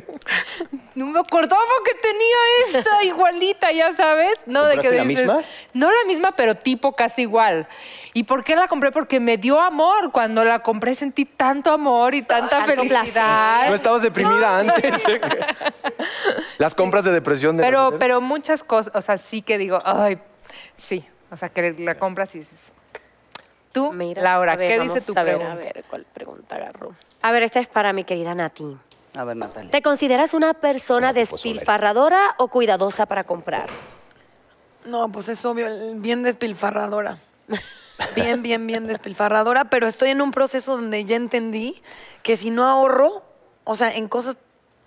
no me acordaba que tenía esta igualita, ya sabes. No, de que ¿Compraste la dices- misma? No la misma, pero tipo casi igual. ¿Y por qué la compré? Porque me dio amor. Cuando la compré sentí tanto amor y tanta Tanto felicidad. ¿No estabas deprimida antes? Las compras de depresión de Pero, pero muchas cosas, o sea, sí que digo, ay, sí. O sea, que la compras y dices. Tú, Mira, Laura, ver, ¿qué dice tu a ver, pregunta? A ver, ¿cuál pregunta agarró? A ver, esta es para mi querida Nati. A ver, Natalia. ¿Te consideras una persona despilfarradora o cuidadosa para comprar? No, pues es obvio, bien despilfarradora. bien, bien, bien despilfarradora, pero estoy en un proceso donde ya entendí que si no ahorro, o sea, en cosas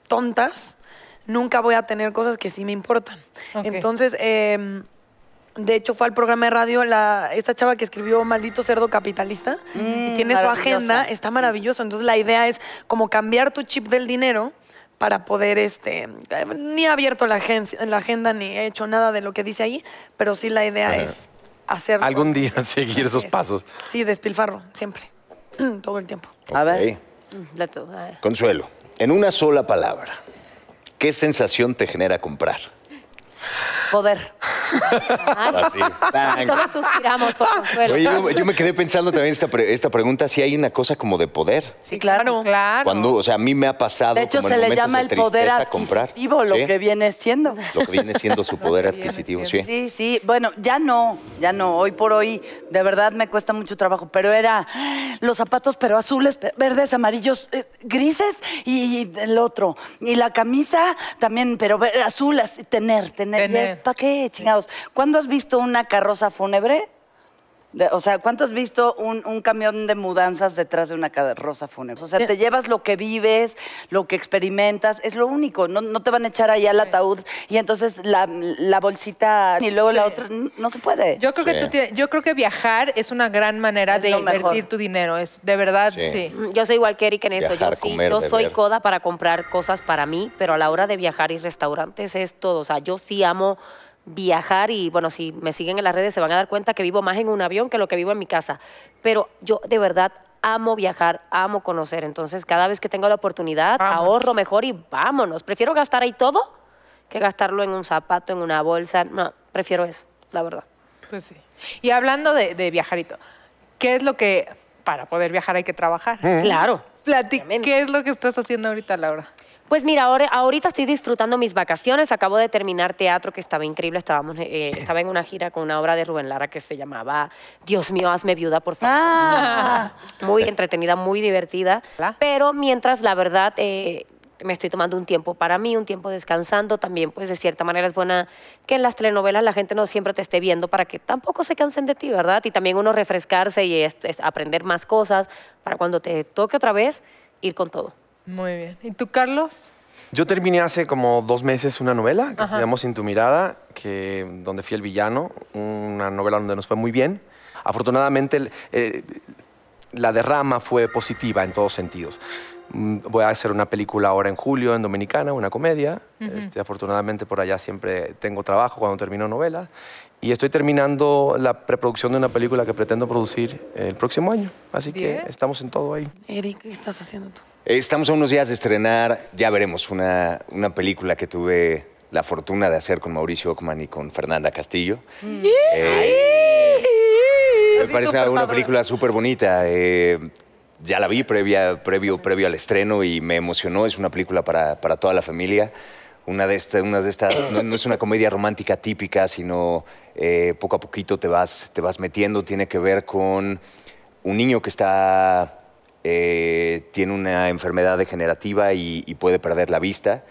tontas, nunca voy a tener cosas que sí me importan. Entonces, em, de hecho, fue al programa de radio la, esta chava que escribió Maldito Cerdo Capitalista y Mm, tiene su agenda, está maravilloso. Entonces, la idea es como cambiar tu chip del dinero para poder, este, ni he abierto la, agencia- la agenda ni he hecho nada de lo que dice ahí, pero sí la idea es hacer Algún día seguir esos pasos. Sí, despilfarro, siempre, todo el tiempo. A ver. Ok. Mm, a ver. Consuelo, en una sola palabra, ¿qué sensación te genera comprar? Poder. Así. Todos suspiramos por. Oye, yo, yo me quedé pensando también esta, pre- esta pregunta, si hay una cosa como de poder. Sí, claro. Claro. Cuando, o sea, a mí me ha pasado De hecho, como se le llama el poder comprar. adquisitivo, lo Sí, que viene siendo. lo que viene siendo su poder adquisitivo, sí. Sí, sí. Bueno, ya no, ya no. Hoy por hoy, de verdad me cuesta mucho trabajo. Pero era los zapatos, pero azules, verdes, amarillos, eh, grises y, y el otro. Y la camisa también, pero azul, así, tener, tener. Tener. ¿Para qué, chingados? ¿Cuándo has visto una carroza fúnebre? De- o sea, ¿cuánto has visto un, un camión de mudanzas detrás de una carroza fúnebre? O sea, te llevas lo que vives, lo que experimentas, es lo único. No, no te van a echar ahí al ataúd y entonces la, la bolsita y luego la otra. No se puede. Yo creo que Sí. tú tienes- yo creo que viajar es una gran manera Es de mejor. invertir tu dinero. Es de verdad, Sí. sí. Mm, Yo soy igual que Eric en eso. Viajar, yo sí, comer, yo soy coda para comprar cosas para mí, pero a la hora de viajar y restaurantes es todo. O sea, yo sí amo viajar y bueno, si me siguen en las redes se van a dar cuenta que vivo más en un avión que lo que vivo en mi casa. Pero yo de verdad amo viajar, amo conocer. Entonces, cada vez que tengo la oportunidad, ahorro mejor y vámonos. Prefiero gastar ahí todo que gastarlo en un zapato, en una bolsa. No, prefiero eso, la verdad. Pues sí. Y hablando de, de viajarito, ¿qué es lo que para poder viajar hay que trabajar? Claro. Plati- obviamente. ¿Qué es lo que estás haciendo ahorita, Laura? Pues mira, ahora, ahorita estoy disfrutando mis vacaciones. Acabo de terminar teatro que estaba increíble. Estábamos, eh, estaba en una gira con una obra de Rubén Lara que se llamaba Dios mío, hazme viuda, por favor. Ah, Muy entretenida, muy divertida. Pero mientras, la verdad, eh, me estoy tomando un tiempo para mí, un tiempo descansando. También, pues de cierta manera es buena que en las telenovelas la gente no siempre te esté viendo para que tampoco se cansen de ti, ¿verdad? Y también uno refrescarse y es- es aprender más cosas para cuando te toque otra vez ir con todo. Muy bien. ¿Y tú, Carlos? Yo terminé hace como dos meses una novela que se llama Sin tu mirada, que, donde fui el villano, una novela donde nos fue muy bien. Afortunadamente, eh, la derrama fue positiva en todos sentidos. Mm, Voy a hacer una película ahora en julio en Dominicana, una comedia. Este, afortunadamente por allá siempre tengo trabajo cuando termino novelas. Y estoy terminando la preproducción de una película que pretendo producir el próximo año. Así Bien. que estamos en todo ahí. Eric, ¿qué estás haciendo tú? Estamos a unos días de estrenar, ya veremos, una, una película que tuve la fortuna de hacer con Mauricio Ockman y con Fernanda Castillo. Eh, me parece una, una película súper bonita. eh, ya la vi previa, previo, previo al estreno y me emocionó. Es una película para, para toda la familia. Una de, estas, una de estas, no, no es una comedia romántica típica, sino eh, poco a poquito te vas, te vas metiendo. Tiene que ver con un niño que está, eh, tiene una enfermedad degenerativa y, y puede perder la vista.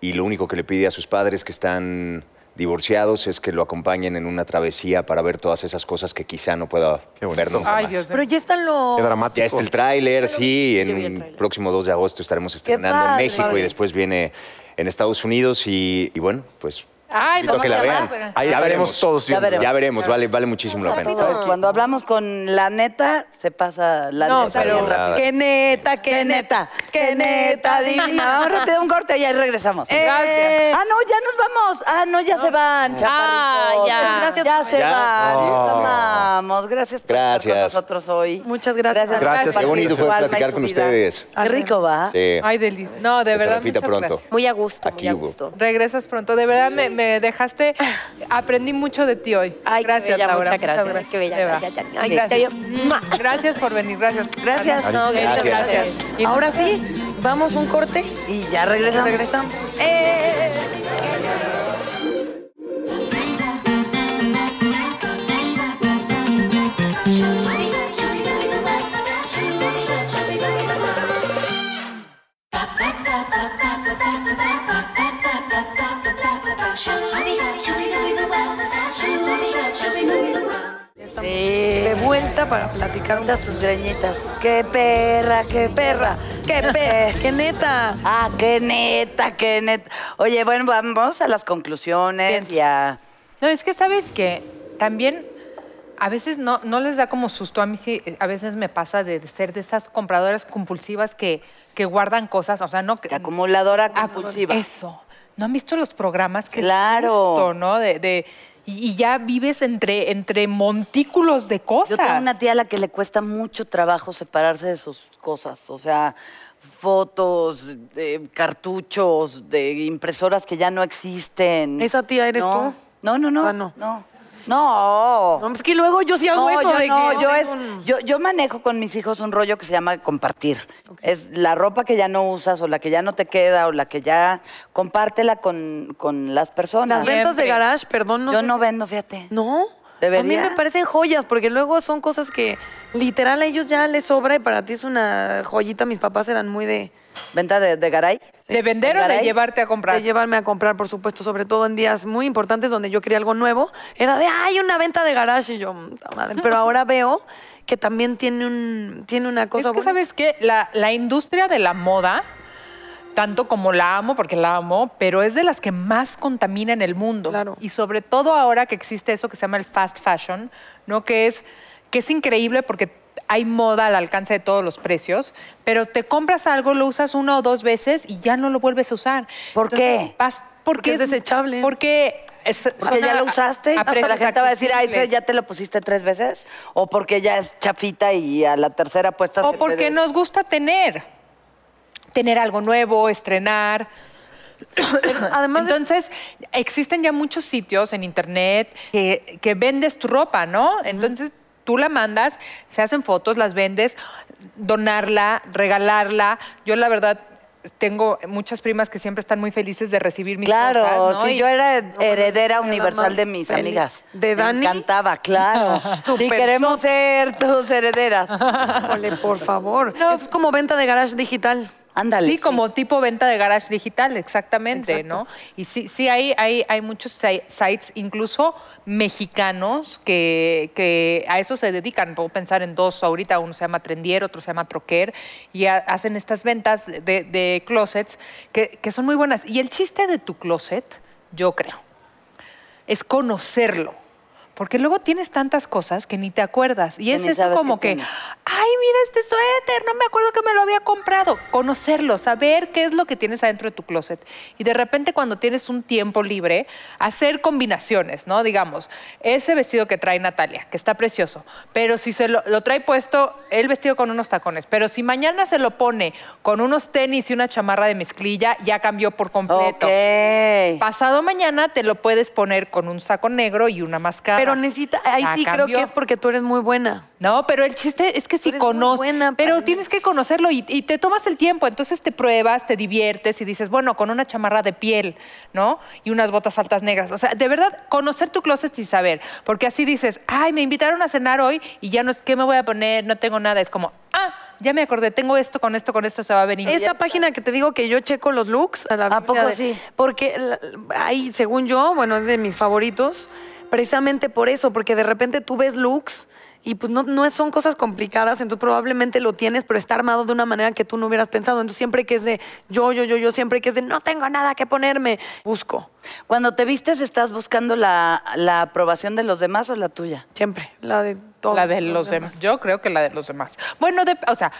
Y lo único que le pide a sus padres que están divorciados es que lo acompañen en una travesía para ver todas esas cosas que quizá no pueda ver nunca Ay, más. Dios mío. Pero ya están los... Qué dramático. Ya está el tráiler, sí, en el próximo 2 de agosto estaremos estrenando en. México y después viene en Estados Unidos y, y bueno, pues Ay, a que la vamos a vean. llamar. Ahí Ya estaremos veremos. todos Ya veremos. Ya veremos, vale, vale muchísimo la pena. ¿Sabes? Cuando hablamos con la neta, se pasa la No, neta pero- bien rápido. Qué neta, qué, Qué neta, qué neta, divina. Vamos rápido un corte y ahí regresamos. Gracias. Ah, no, ya nos vamos. Ah, no, ya se van, chaparritos. Ah, ya. Muchas gracias Ya se Ya. van. Oh. Los amamos. Gracias por estar Gracias. con nosotros hoy. Muchas gracias. Gracias. compartir Qué bonito fue platicar con ustedes. Qué rico, ¿va? Sí. Ay, delis. No, de Que se verdad. repita muchas pronto. gracias. Muy a gusto, Aquí muy a hubo. gusto. Regresas pronto. De verdad me, me dejaste. Aprendí mucho de ti hoy. Ay, gracias, bella, Laura. muchas gracias, qué bella, Eva. gracias, por venir. Gracias. Gracias. Ana. No, Gracias. Gracias. Y Ahora sí, vamos un corte. Y ya regresamos. Regresamos. Eh. Cuentas tus greñitas. Qué perra, qué perra. ¡Qué pe! ¡Qué neta! Ah, qué neta, qué neta. Oye, bueno, vamos a las conclusiones y a... No, es que sabes que también a veces no, no les da como susto. A mí sí, a veces me pasa de ser de esas compradoras compulsivas que, que guardan cosas, o sea, no que. acumuladora compulsiva. Eso. ¿No han visto los programas? que Claro. ¿no? De, de- y, y ya vives entre, entre montículos de cosas. Yo tengo una tía a la que le cuesta mucho trabajo separarse de sus cosas. O sea, fotos, de cartuchos, de impresoras que ya no existen. ¿Esa tía eres No. tú? No, no, no. Ah, no. No. No. No, es que luego yo sí hago No, eso yo de no, que yo, es, un- yo, yo manejo con mis hijos un rollo que se llama compartir. Es la ropa que ya no usas o la que ya no te queda o la que ya compártela con, con las personas. Las ventas de garage, perdón, no yo sé no vendo, fíjate. ¿No? Debería. A mí me parecen joyas, porque luego son cosas que literal a ellos ya les sobra y para ti es una joyita. Mis papás eran muy de, ¿Venta de, de garay? ¿De vender o de llevarte a comprar? de llevarme a comprar, por supuesto, sobre todo en días muy importantes donde yo quería algo nuevo. Era de, hay una venta de garage y yo, "Puta madre". pero ahora veo que también tiene, un, tiene una cosa es que, buena. ¿sabes qué? La, la industria de la moda, tanto como la amo, porque la amo, pero es de las que más contamina en el mundo. Claro. Y sobre todo ahora que existe eso que se llama el fast fashion, ¿no? Que es, que es increíble porque hay moda al alcance de todos los precios, pero te compras algo, lo usas una o dos veces y ya no lo vuelves a usar. ¿Por qué? vas- Porque es desechable. Porque, es, Porque ya a- lo usaste. a Hasta la gente va a decir, ay. ¿ya te lo pusiste tres veces? O porque ya es chafita y a la tercera puesta O porque nos gusta tener. Tener algo nuevo, estrenar. además de- Entonces, existen ya muchos sitios en internet que, que vendes tu ropa, ¿no? Entonces, tú la mandas, se hacen fotos, las vendes, donarla, regalarla. Yo, la verdad, tengo muchas primas que siempre están muy felices de recibir mis Claro, cosas, ¿no? Y- yo era heredera universal de mis amigas. ¿De Dani? Me encantaba, claro. y queremos ser tus herederas. Híjole, por favor. Es como venta de garage digital. Ándale. Sí, como tipo venta de garage digital, exactamente, Exacto. ¿no? Y sí, sí hay, hay, hay muchos si- sites, incluso mexicanos, que, que a eso se dedican. Puedo pensar en dos ahorita, uno se llama Trendier, otro se llama Troquer, y ha- hacen estas ventas de, de closets que, que son muy buenas. Y el chiste de tu closet, yo creo, es conocerlo. Porque luego tienes tantas cosas que ni te acuerdas. Y Que es eso como que tienes. ay, mira este suéter, no me acuerdo que me lo había comprado. Conocerlo, saber qué es lo que tienes adentro de tu closet. Y de repente cuando tienes un tiempo libre, hacer combinaciones, ¿no? Digamos, ese vestido que trae Natalia, que está precioso, pero si se lo, lo trae puesto el vestido con unos tacones, pero si mañana se lo pone con unos tenis y una chamarra de mezclilla, ya cambió por completo. Ok. Pasado mañana te lo puedes poner con un saco negro y una máscara. Pero necesita, ahí sí creo que es porque tú eres muy buena. No, pero el chiste es que si eres muy conoces, buena pero tienes que conocerlo y, y te tomas el tiempo, entonces te pruebas, te diviertes y dices, bueno, con una chamarra de piel, ¿no? Y unas botas altas negras. O sea, de verdad, conocer tu closet y saber, porque así dices, ay, me invitaron a cenar hoy y ya no es, ¿qué me voy a poner? No tengo nada. Es como, ah, ya me acordé, tengo esto, con esto, con esto se va a venir. Esta página que te digo que yo checo los looks. A, la ¿A poco de- sí? Porque ahí, según yo, bueno, es de mis favoritos, precisamente por eso, porque de repente tú ves looks y pues no, no son cosas complicadas, entonces probablemente lo tienes, pero está armado de una manera que tú no hubieras pensado. Entonces siempre que es de yo, yo, yo, yo, siempre que es de no tengo nada que ponerme, busco. Cuando te vistes, ¿estás buscando la, la aprobación de los demás o la tuya? Siempre, la de todos. La de los demás. Yo creo que la de los demás. Bueno, de- o sea,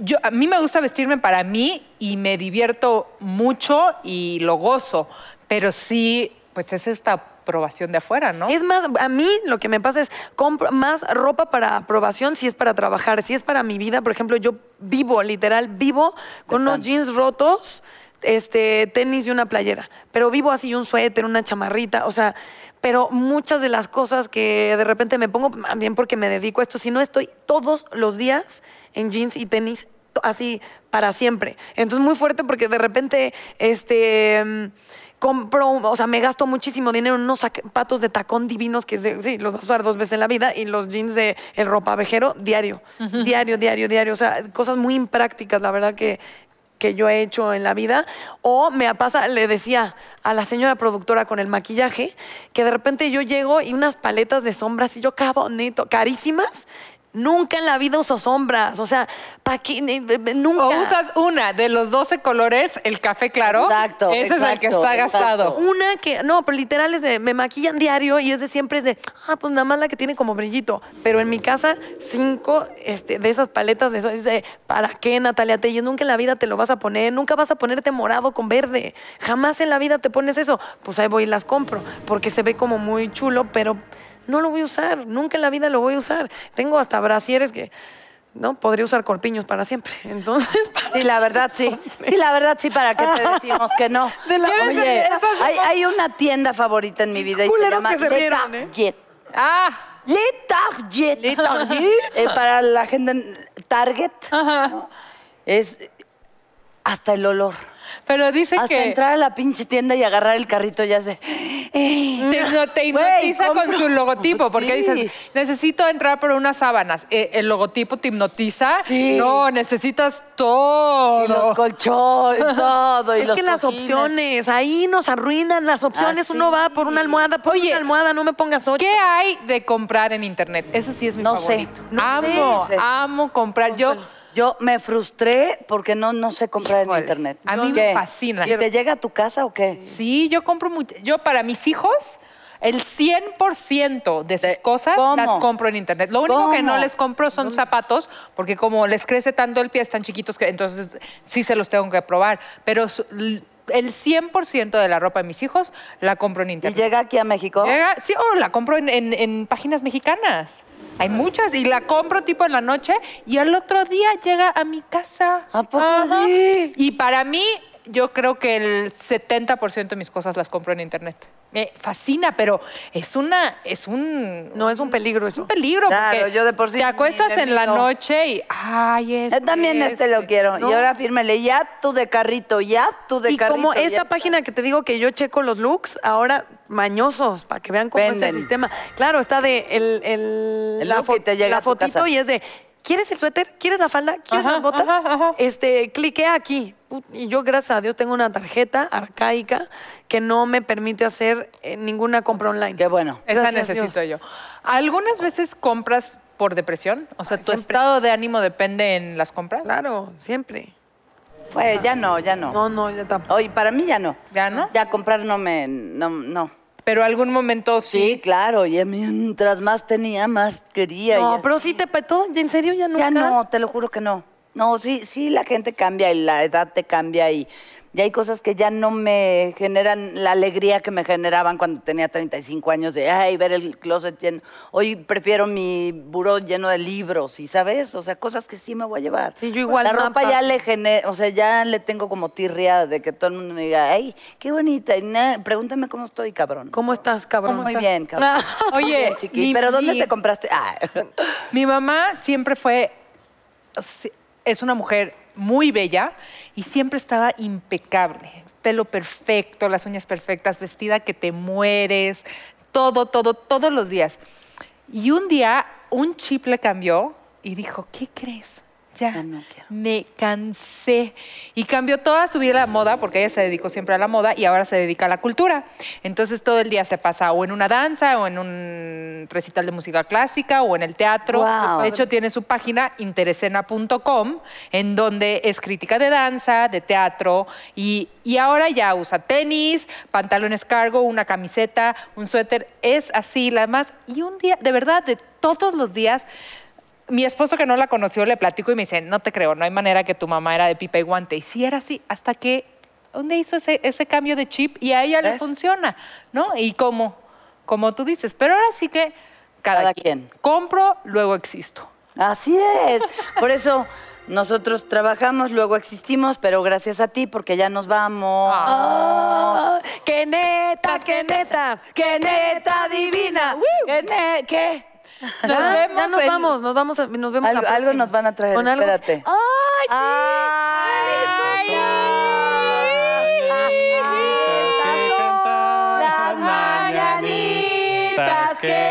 yo, a mí me gusta vestirme para mí y me divierto mucho y lo gozo, pero sí, pues es esta aprobación de afuera, ¿no? Es más, a mí lo que me pasa es compro más ropa para aprobación si es para trabajar, si es para mi vida. Por ejemplo, yo vivo, literal, vivo con unos jeans rotos, este, tenis y una playera. Pero vivo así, un suéter, una chamarrita, o sea, pero muchas de las cosas que de repente me pongo, también porque me dedico a esto, si no estoy todos los días en jeans y tenis así para siempre. Entonces muy fuerte porque de repente este compro, o sea, me gasto muchísimo dinero en unos zapatos de tacón divinos que sí, los vas a usar dos veces en la vida y los jeans de el ropavejero diario, diario, diario, diario, o sea, cosas muy imprácticas, la verdad que que yo he hecho en la vida. O me pasa, le decía a la señora productora con el maquillaje, que de repente yo llego y unas paletas de sombras y yo, qué bonito, carísimas, Nunca en la vida uso sombras. O sea, ¿para qué? Nunca. O usas una de los 12 colores, el café claro. Exacto, Ese es el que exacto, está gastado. Una que, no, pero literal es de, me maquillan diario y es de siempre es de, ah, pues nada más la que tiene como brillito. Pero en mi casa, cinco este, de esas paletas de eso, es de, ¿para qué, Natalia Telles? Nunca en la vida te lo vas a poner, nunca vas a ponerte morado con verde. Jamás en la vida te pones eso. Pues ahí voy y las compro, porque se ve como muy chulo, pero no lo voy a usar, nunca en la vida lo voy a usar. Tengo hasta brasieres que, no, podría usar corpiños para siempre. Entonces, Sí, la verdad sí. Sí, la verdad sí, ¿para qué te decimos que no? De la- Oye, hay, hay una tienda favorita en mi vida y se Culeros llama que se Le rieron, ¿eh? Target. Ah, Le Target. Le para la gente en Target ¿no? es hasta el olor. Pero dice Hasta que entrar a la pinche tienda y agarrar el carrito ya se... te, no, te Güey, hipnotiza con compro- su logotipo, porque Sí. dices, necesito entrar por unas sábanas. Eh, el logotipo te hipnotiza. Sí. No, necesitas todo. Y los colchones, todo. y Es los que las cojines. opciones, ahí nos arruinan las opciones. Así. Uno va por una almohada, por Oye, una almohada, no me pongas ocho. ¿Qué hay de comprar en internet? Ese sí es mi No sé. favorito. No amo, sé. amo comprar. Yo, Yo me frustré porque no, no sé comprar Híjole, en internet. a mí me fascina. ¿Y te llega a tu casa o qué? sí, yo compro mucho. Yo para mis hijos, el 100% de sus De- cosas ¿Cómo? las compro en internet. Lo único que no les compro son zapatos, porque como les crece tanto el pie, están chiquitos que entonces sí se los tengo que probar. Pero el 100% de la ropa de mis hijos la compro en ¿Y internet. llega aquí a México? Llega- sí, o la compro en, en- en páginas mexicanas. Hay muchas y la compro tipo en la noche y al otro día llega a mi casa. ¿A poco sí? Y para mí, yo creo que el 70% de mis cosas las compro en internet. Me fascina, pero es una, es un, No es un peligro es un peligro. Claro, porque yo de por sí Te acuestas en la noche y, ay, este, Yo también este lo quiero. Y ahora fírmele, ya tú de carrito, ya tú de Y carrito. como ya esta está. página que te digo que yo checo los looks, ahora mañosos, para que vean cómo es el sistema. Claro, está de el, el- El la, y llega la fotito y es de, ¿quieres el suéter? ¿Quieres la falda? ¿Quieres Ajá, las botas? ajá, ajá. Este, cliquea aquí. Y yo, gracias a Dios, tengo una tarjeta arcaica que no me permite hacer eh, ninguna compra online. Qué bueno. Esa necesito yo. ¿Algunas veces compras por depresión? O sea, Ay, ¿tu siempre. estado de ánimo depende en las compras? Claro, siempre. Pues ya no, ya no. No, no, ya tampoco. Oye, para mí ya no. ¿Ya no? Ya comprar no me, no, no. Pero algún momento sí. Sí, claro, y mientras más tenía, más quería. No, pero sí te... todo- ¿En serio ya nunca? Ya no, te lo juro que no. No, sí, sí, la gente cambia y la edad te cambia y, y hay cosas que ya no me generan la alegría que me generaban cuando tenía 35 años de, ay, ver el closet lleno. Hoy prefiero mi buró lleno de libros y, ¿sabes? O sea, cosas que sí me voy a llevar. Sí, yo igual, La ropa ya le genera, o sea, ya le tengo como tirria de que todo el mundo me diga, ay, qué bonita. Y na- pregúntame cómo estoy, cabrón. ¿Cómo estás, cabrón? Muy bien, cabrón. Oye, Bien, mi- ¿Pero dónde mi- te compraste? Ah. Mi mamá siempre fue, es una mujer muy bella y siempre estaba impecable. Pelo perfecto, las uñas perfectas, vestida que te mueres, todo, todo, todos los días. Y un día un chip le cambió y dijo, ¿qué crees? Ya, Ya no quiero. me cansé. Y cambió toda su vida a la moda, porque ella se dedicó siempre a la moda y ahora se dedica a la cultura. Entonces todo el día se pasa o en una danza, o en un recital de música clásica, o en el teatro. De hecho, tiene su página interesena.com, en donde es crítica de danza, de teatro, y, y ahora ya usa tenis, pantalones cargo, una camiseta, un suéter. Es así, la más. Y un día, de verdad, de todos los días, mi esposo que no la conoció le platico y me dice, no te creo, no hay manera que tu mamá era de pipa y guante. Y sí era así, hasta que, ¿dónde hizo ese, ese cambio de chip? Y a ella le funciona, ¿no? Y como, como tú dices, pero ahora sí que cada, Cada quien. quien. Compro, luego existo. Así es. Por eso nosotros trabajamos, luego existimos, pero gracias a ti, porque ya nos vamos. Ah, ¡Qué neta, qué neta! ¡Qué neta divina! ¿Qué? ne- qué? Nos Ya, vemos ya nos vamos, nos vamos, a- nos vemos Algo, la algo próxima. nos van a traer, ¿Con algo? espérate. ¡Ay, sí! Las mañanitas que cantaba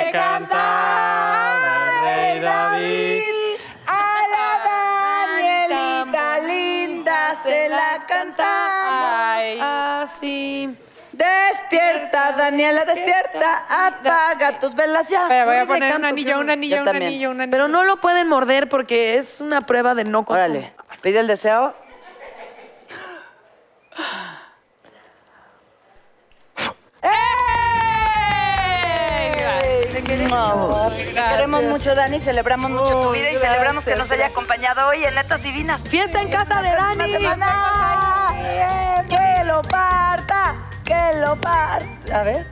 Despierta, Daniela, despierta. Apaga tus velas ya. Pero voy a poner un anillo, un anillo, un también. anillo, un anillo. Pero no lo pueden morder porque es una prueba de no consumo. Órale, pide el deseo. No, queremos mucho, Dani. Celebramos mucho tu vida y celebramos que nos haya acompañado hoy en Netas Divinas. Fiesta en casa de Dani. semana. Que lo parta, que lo parta. A ver.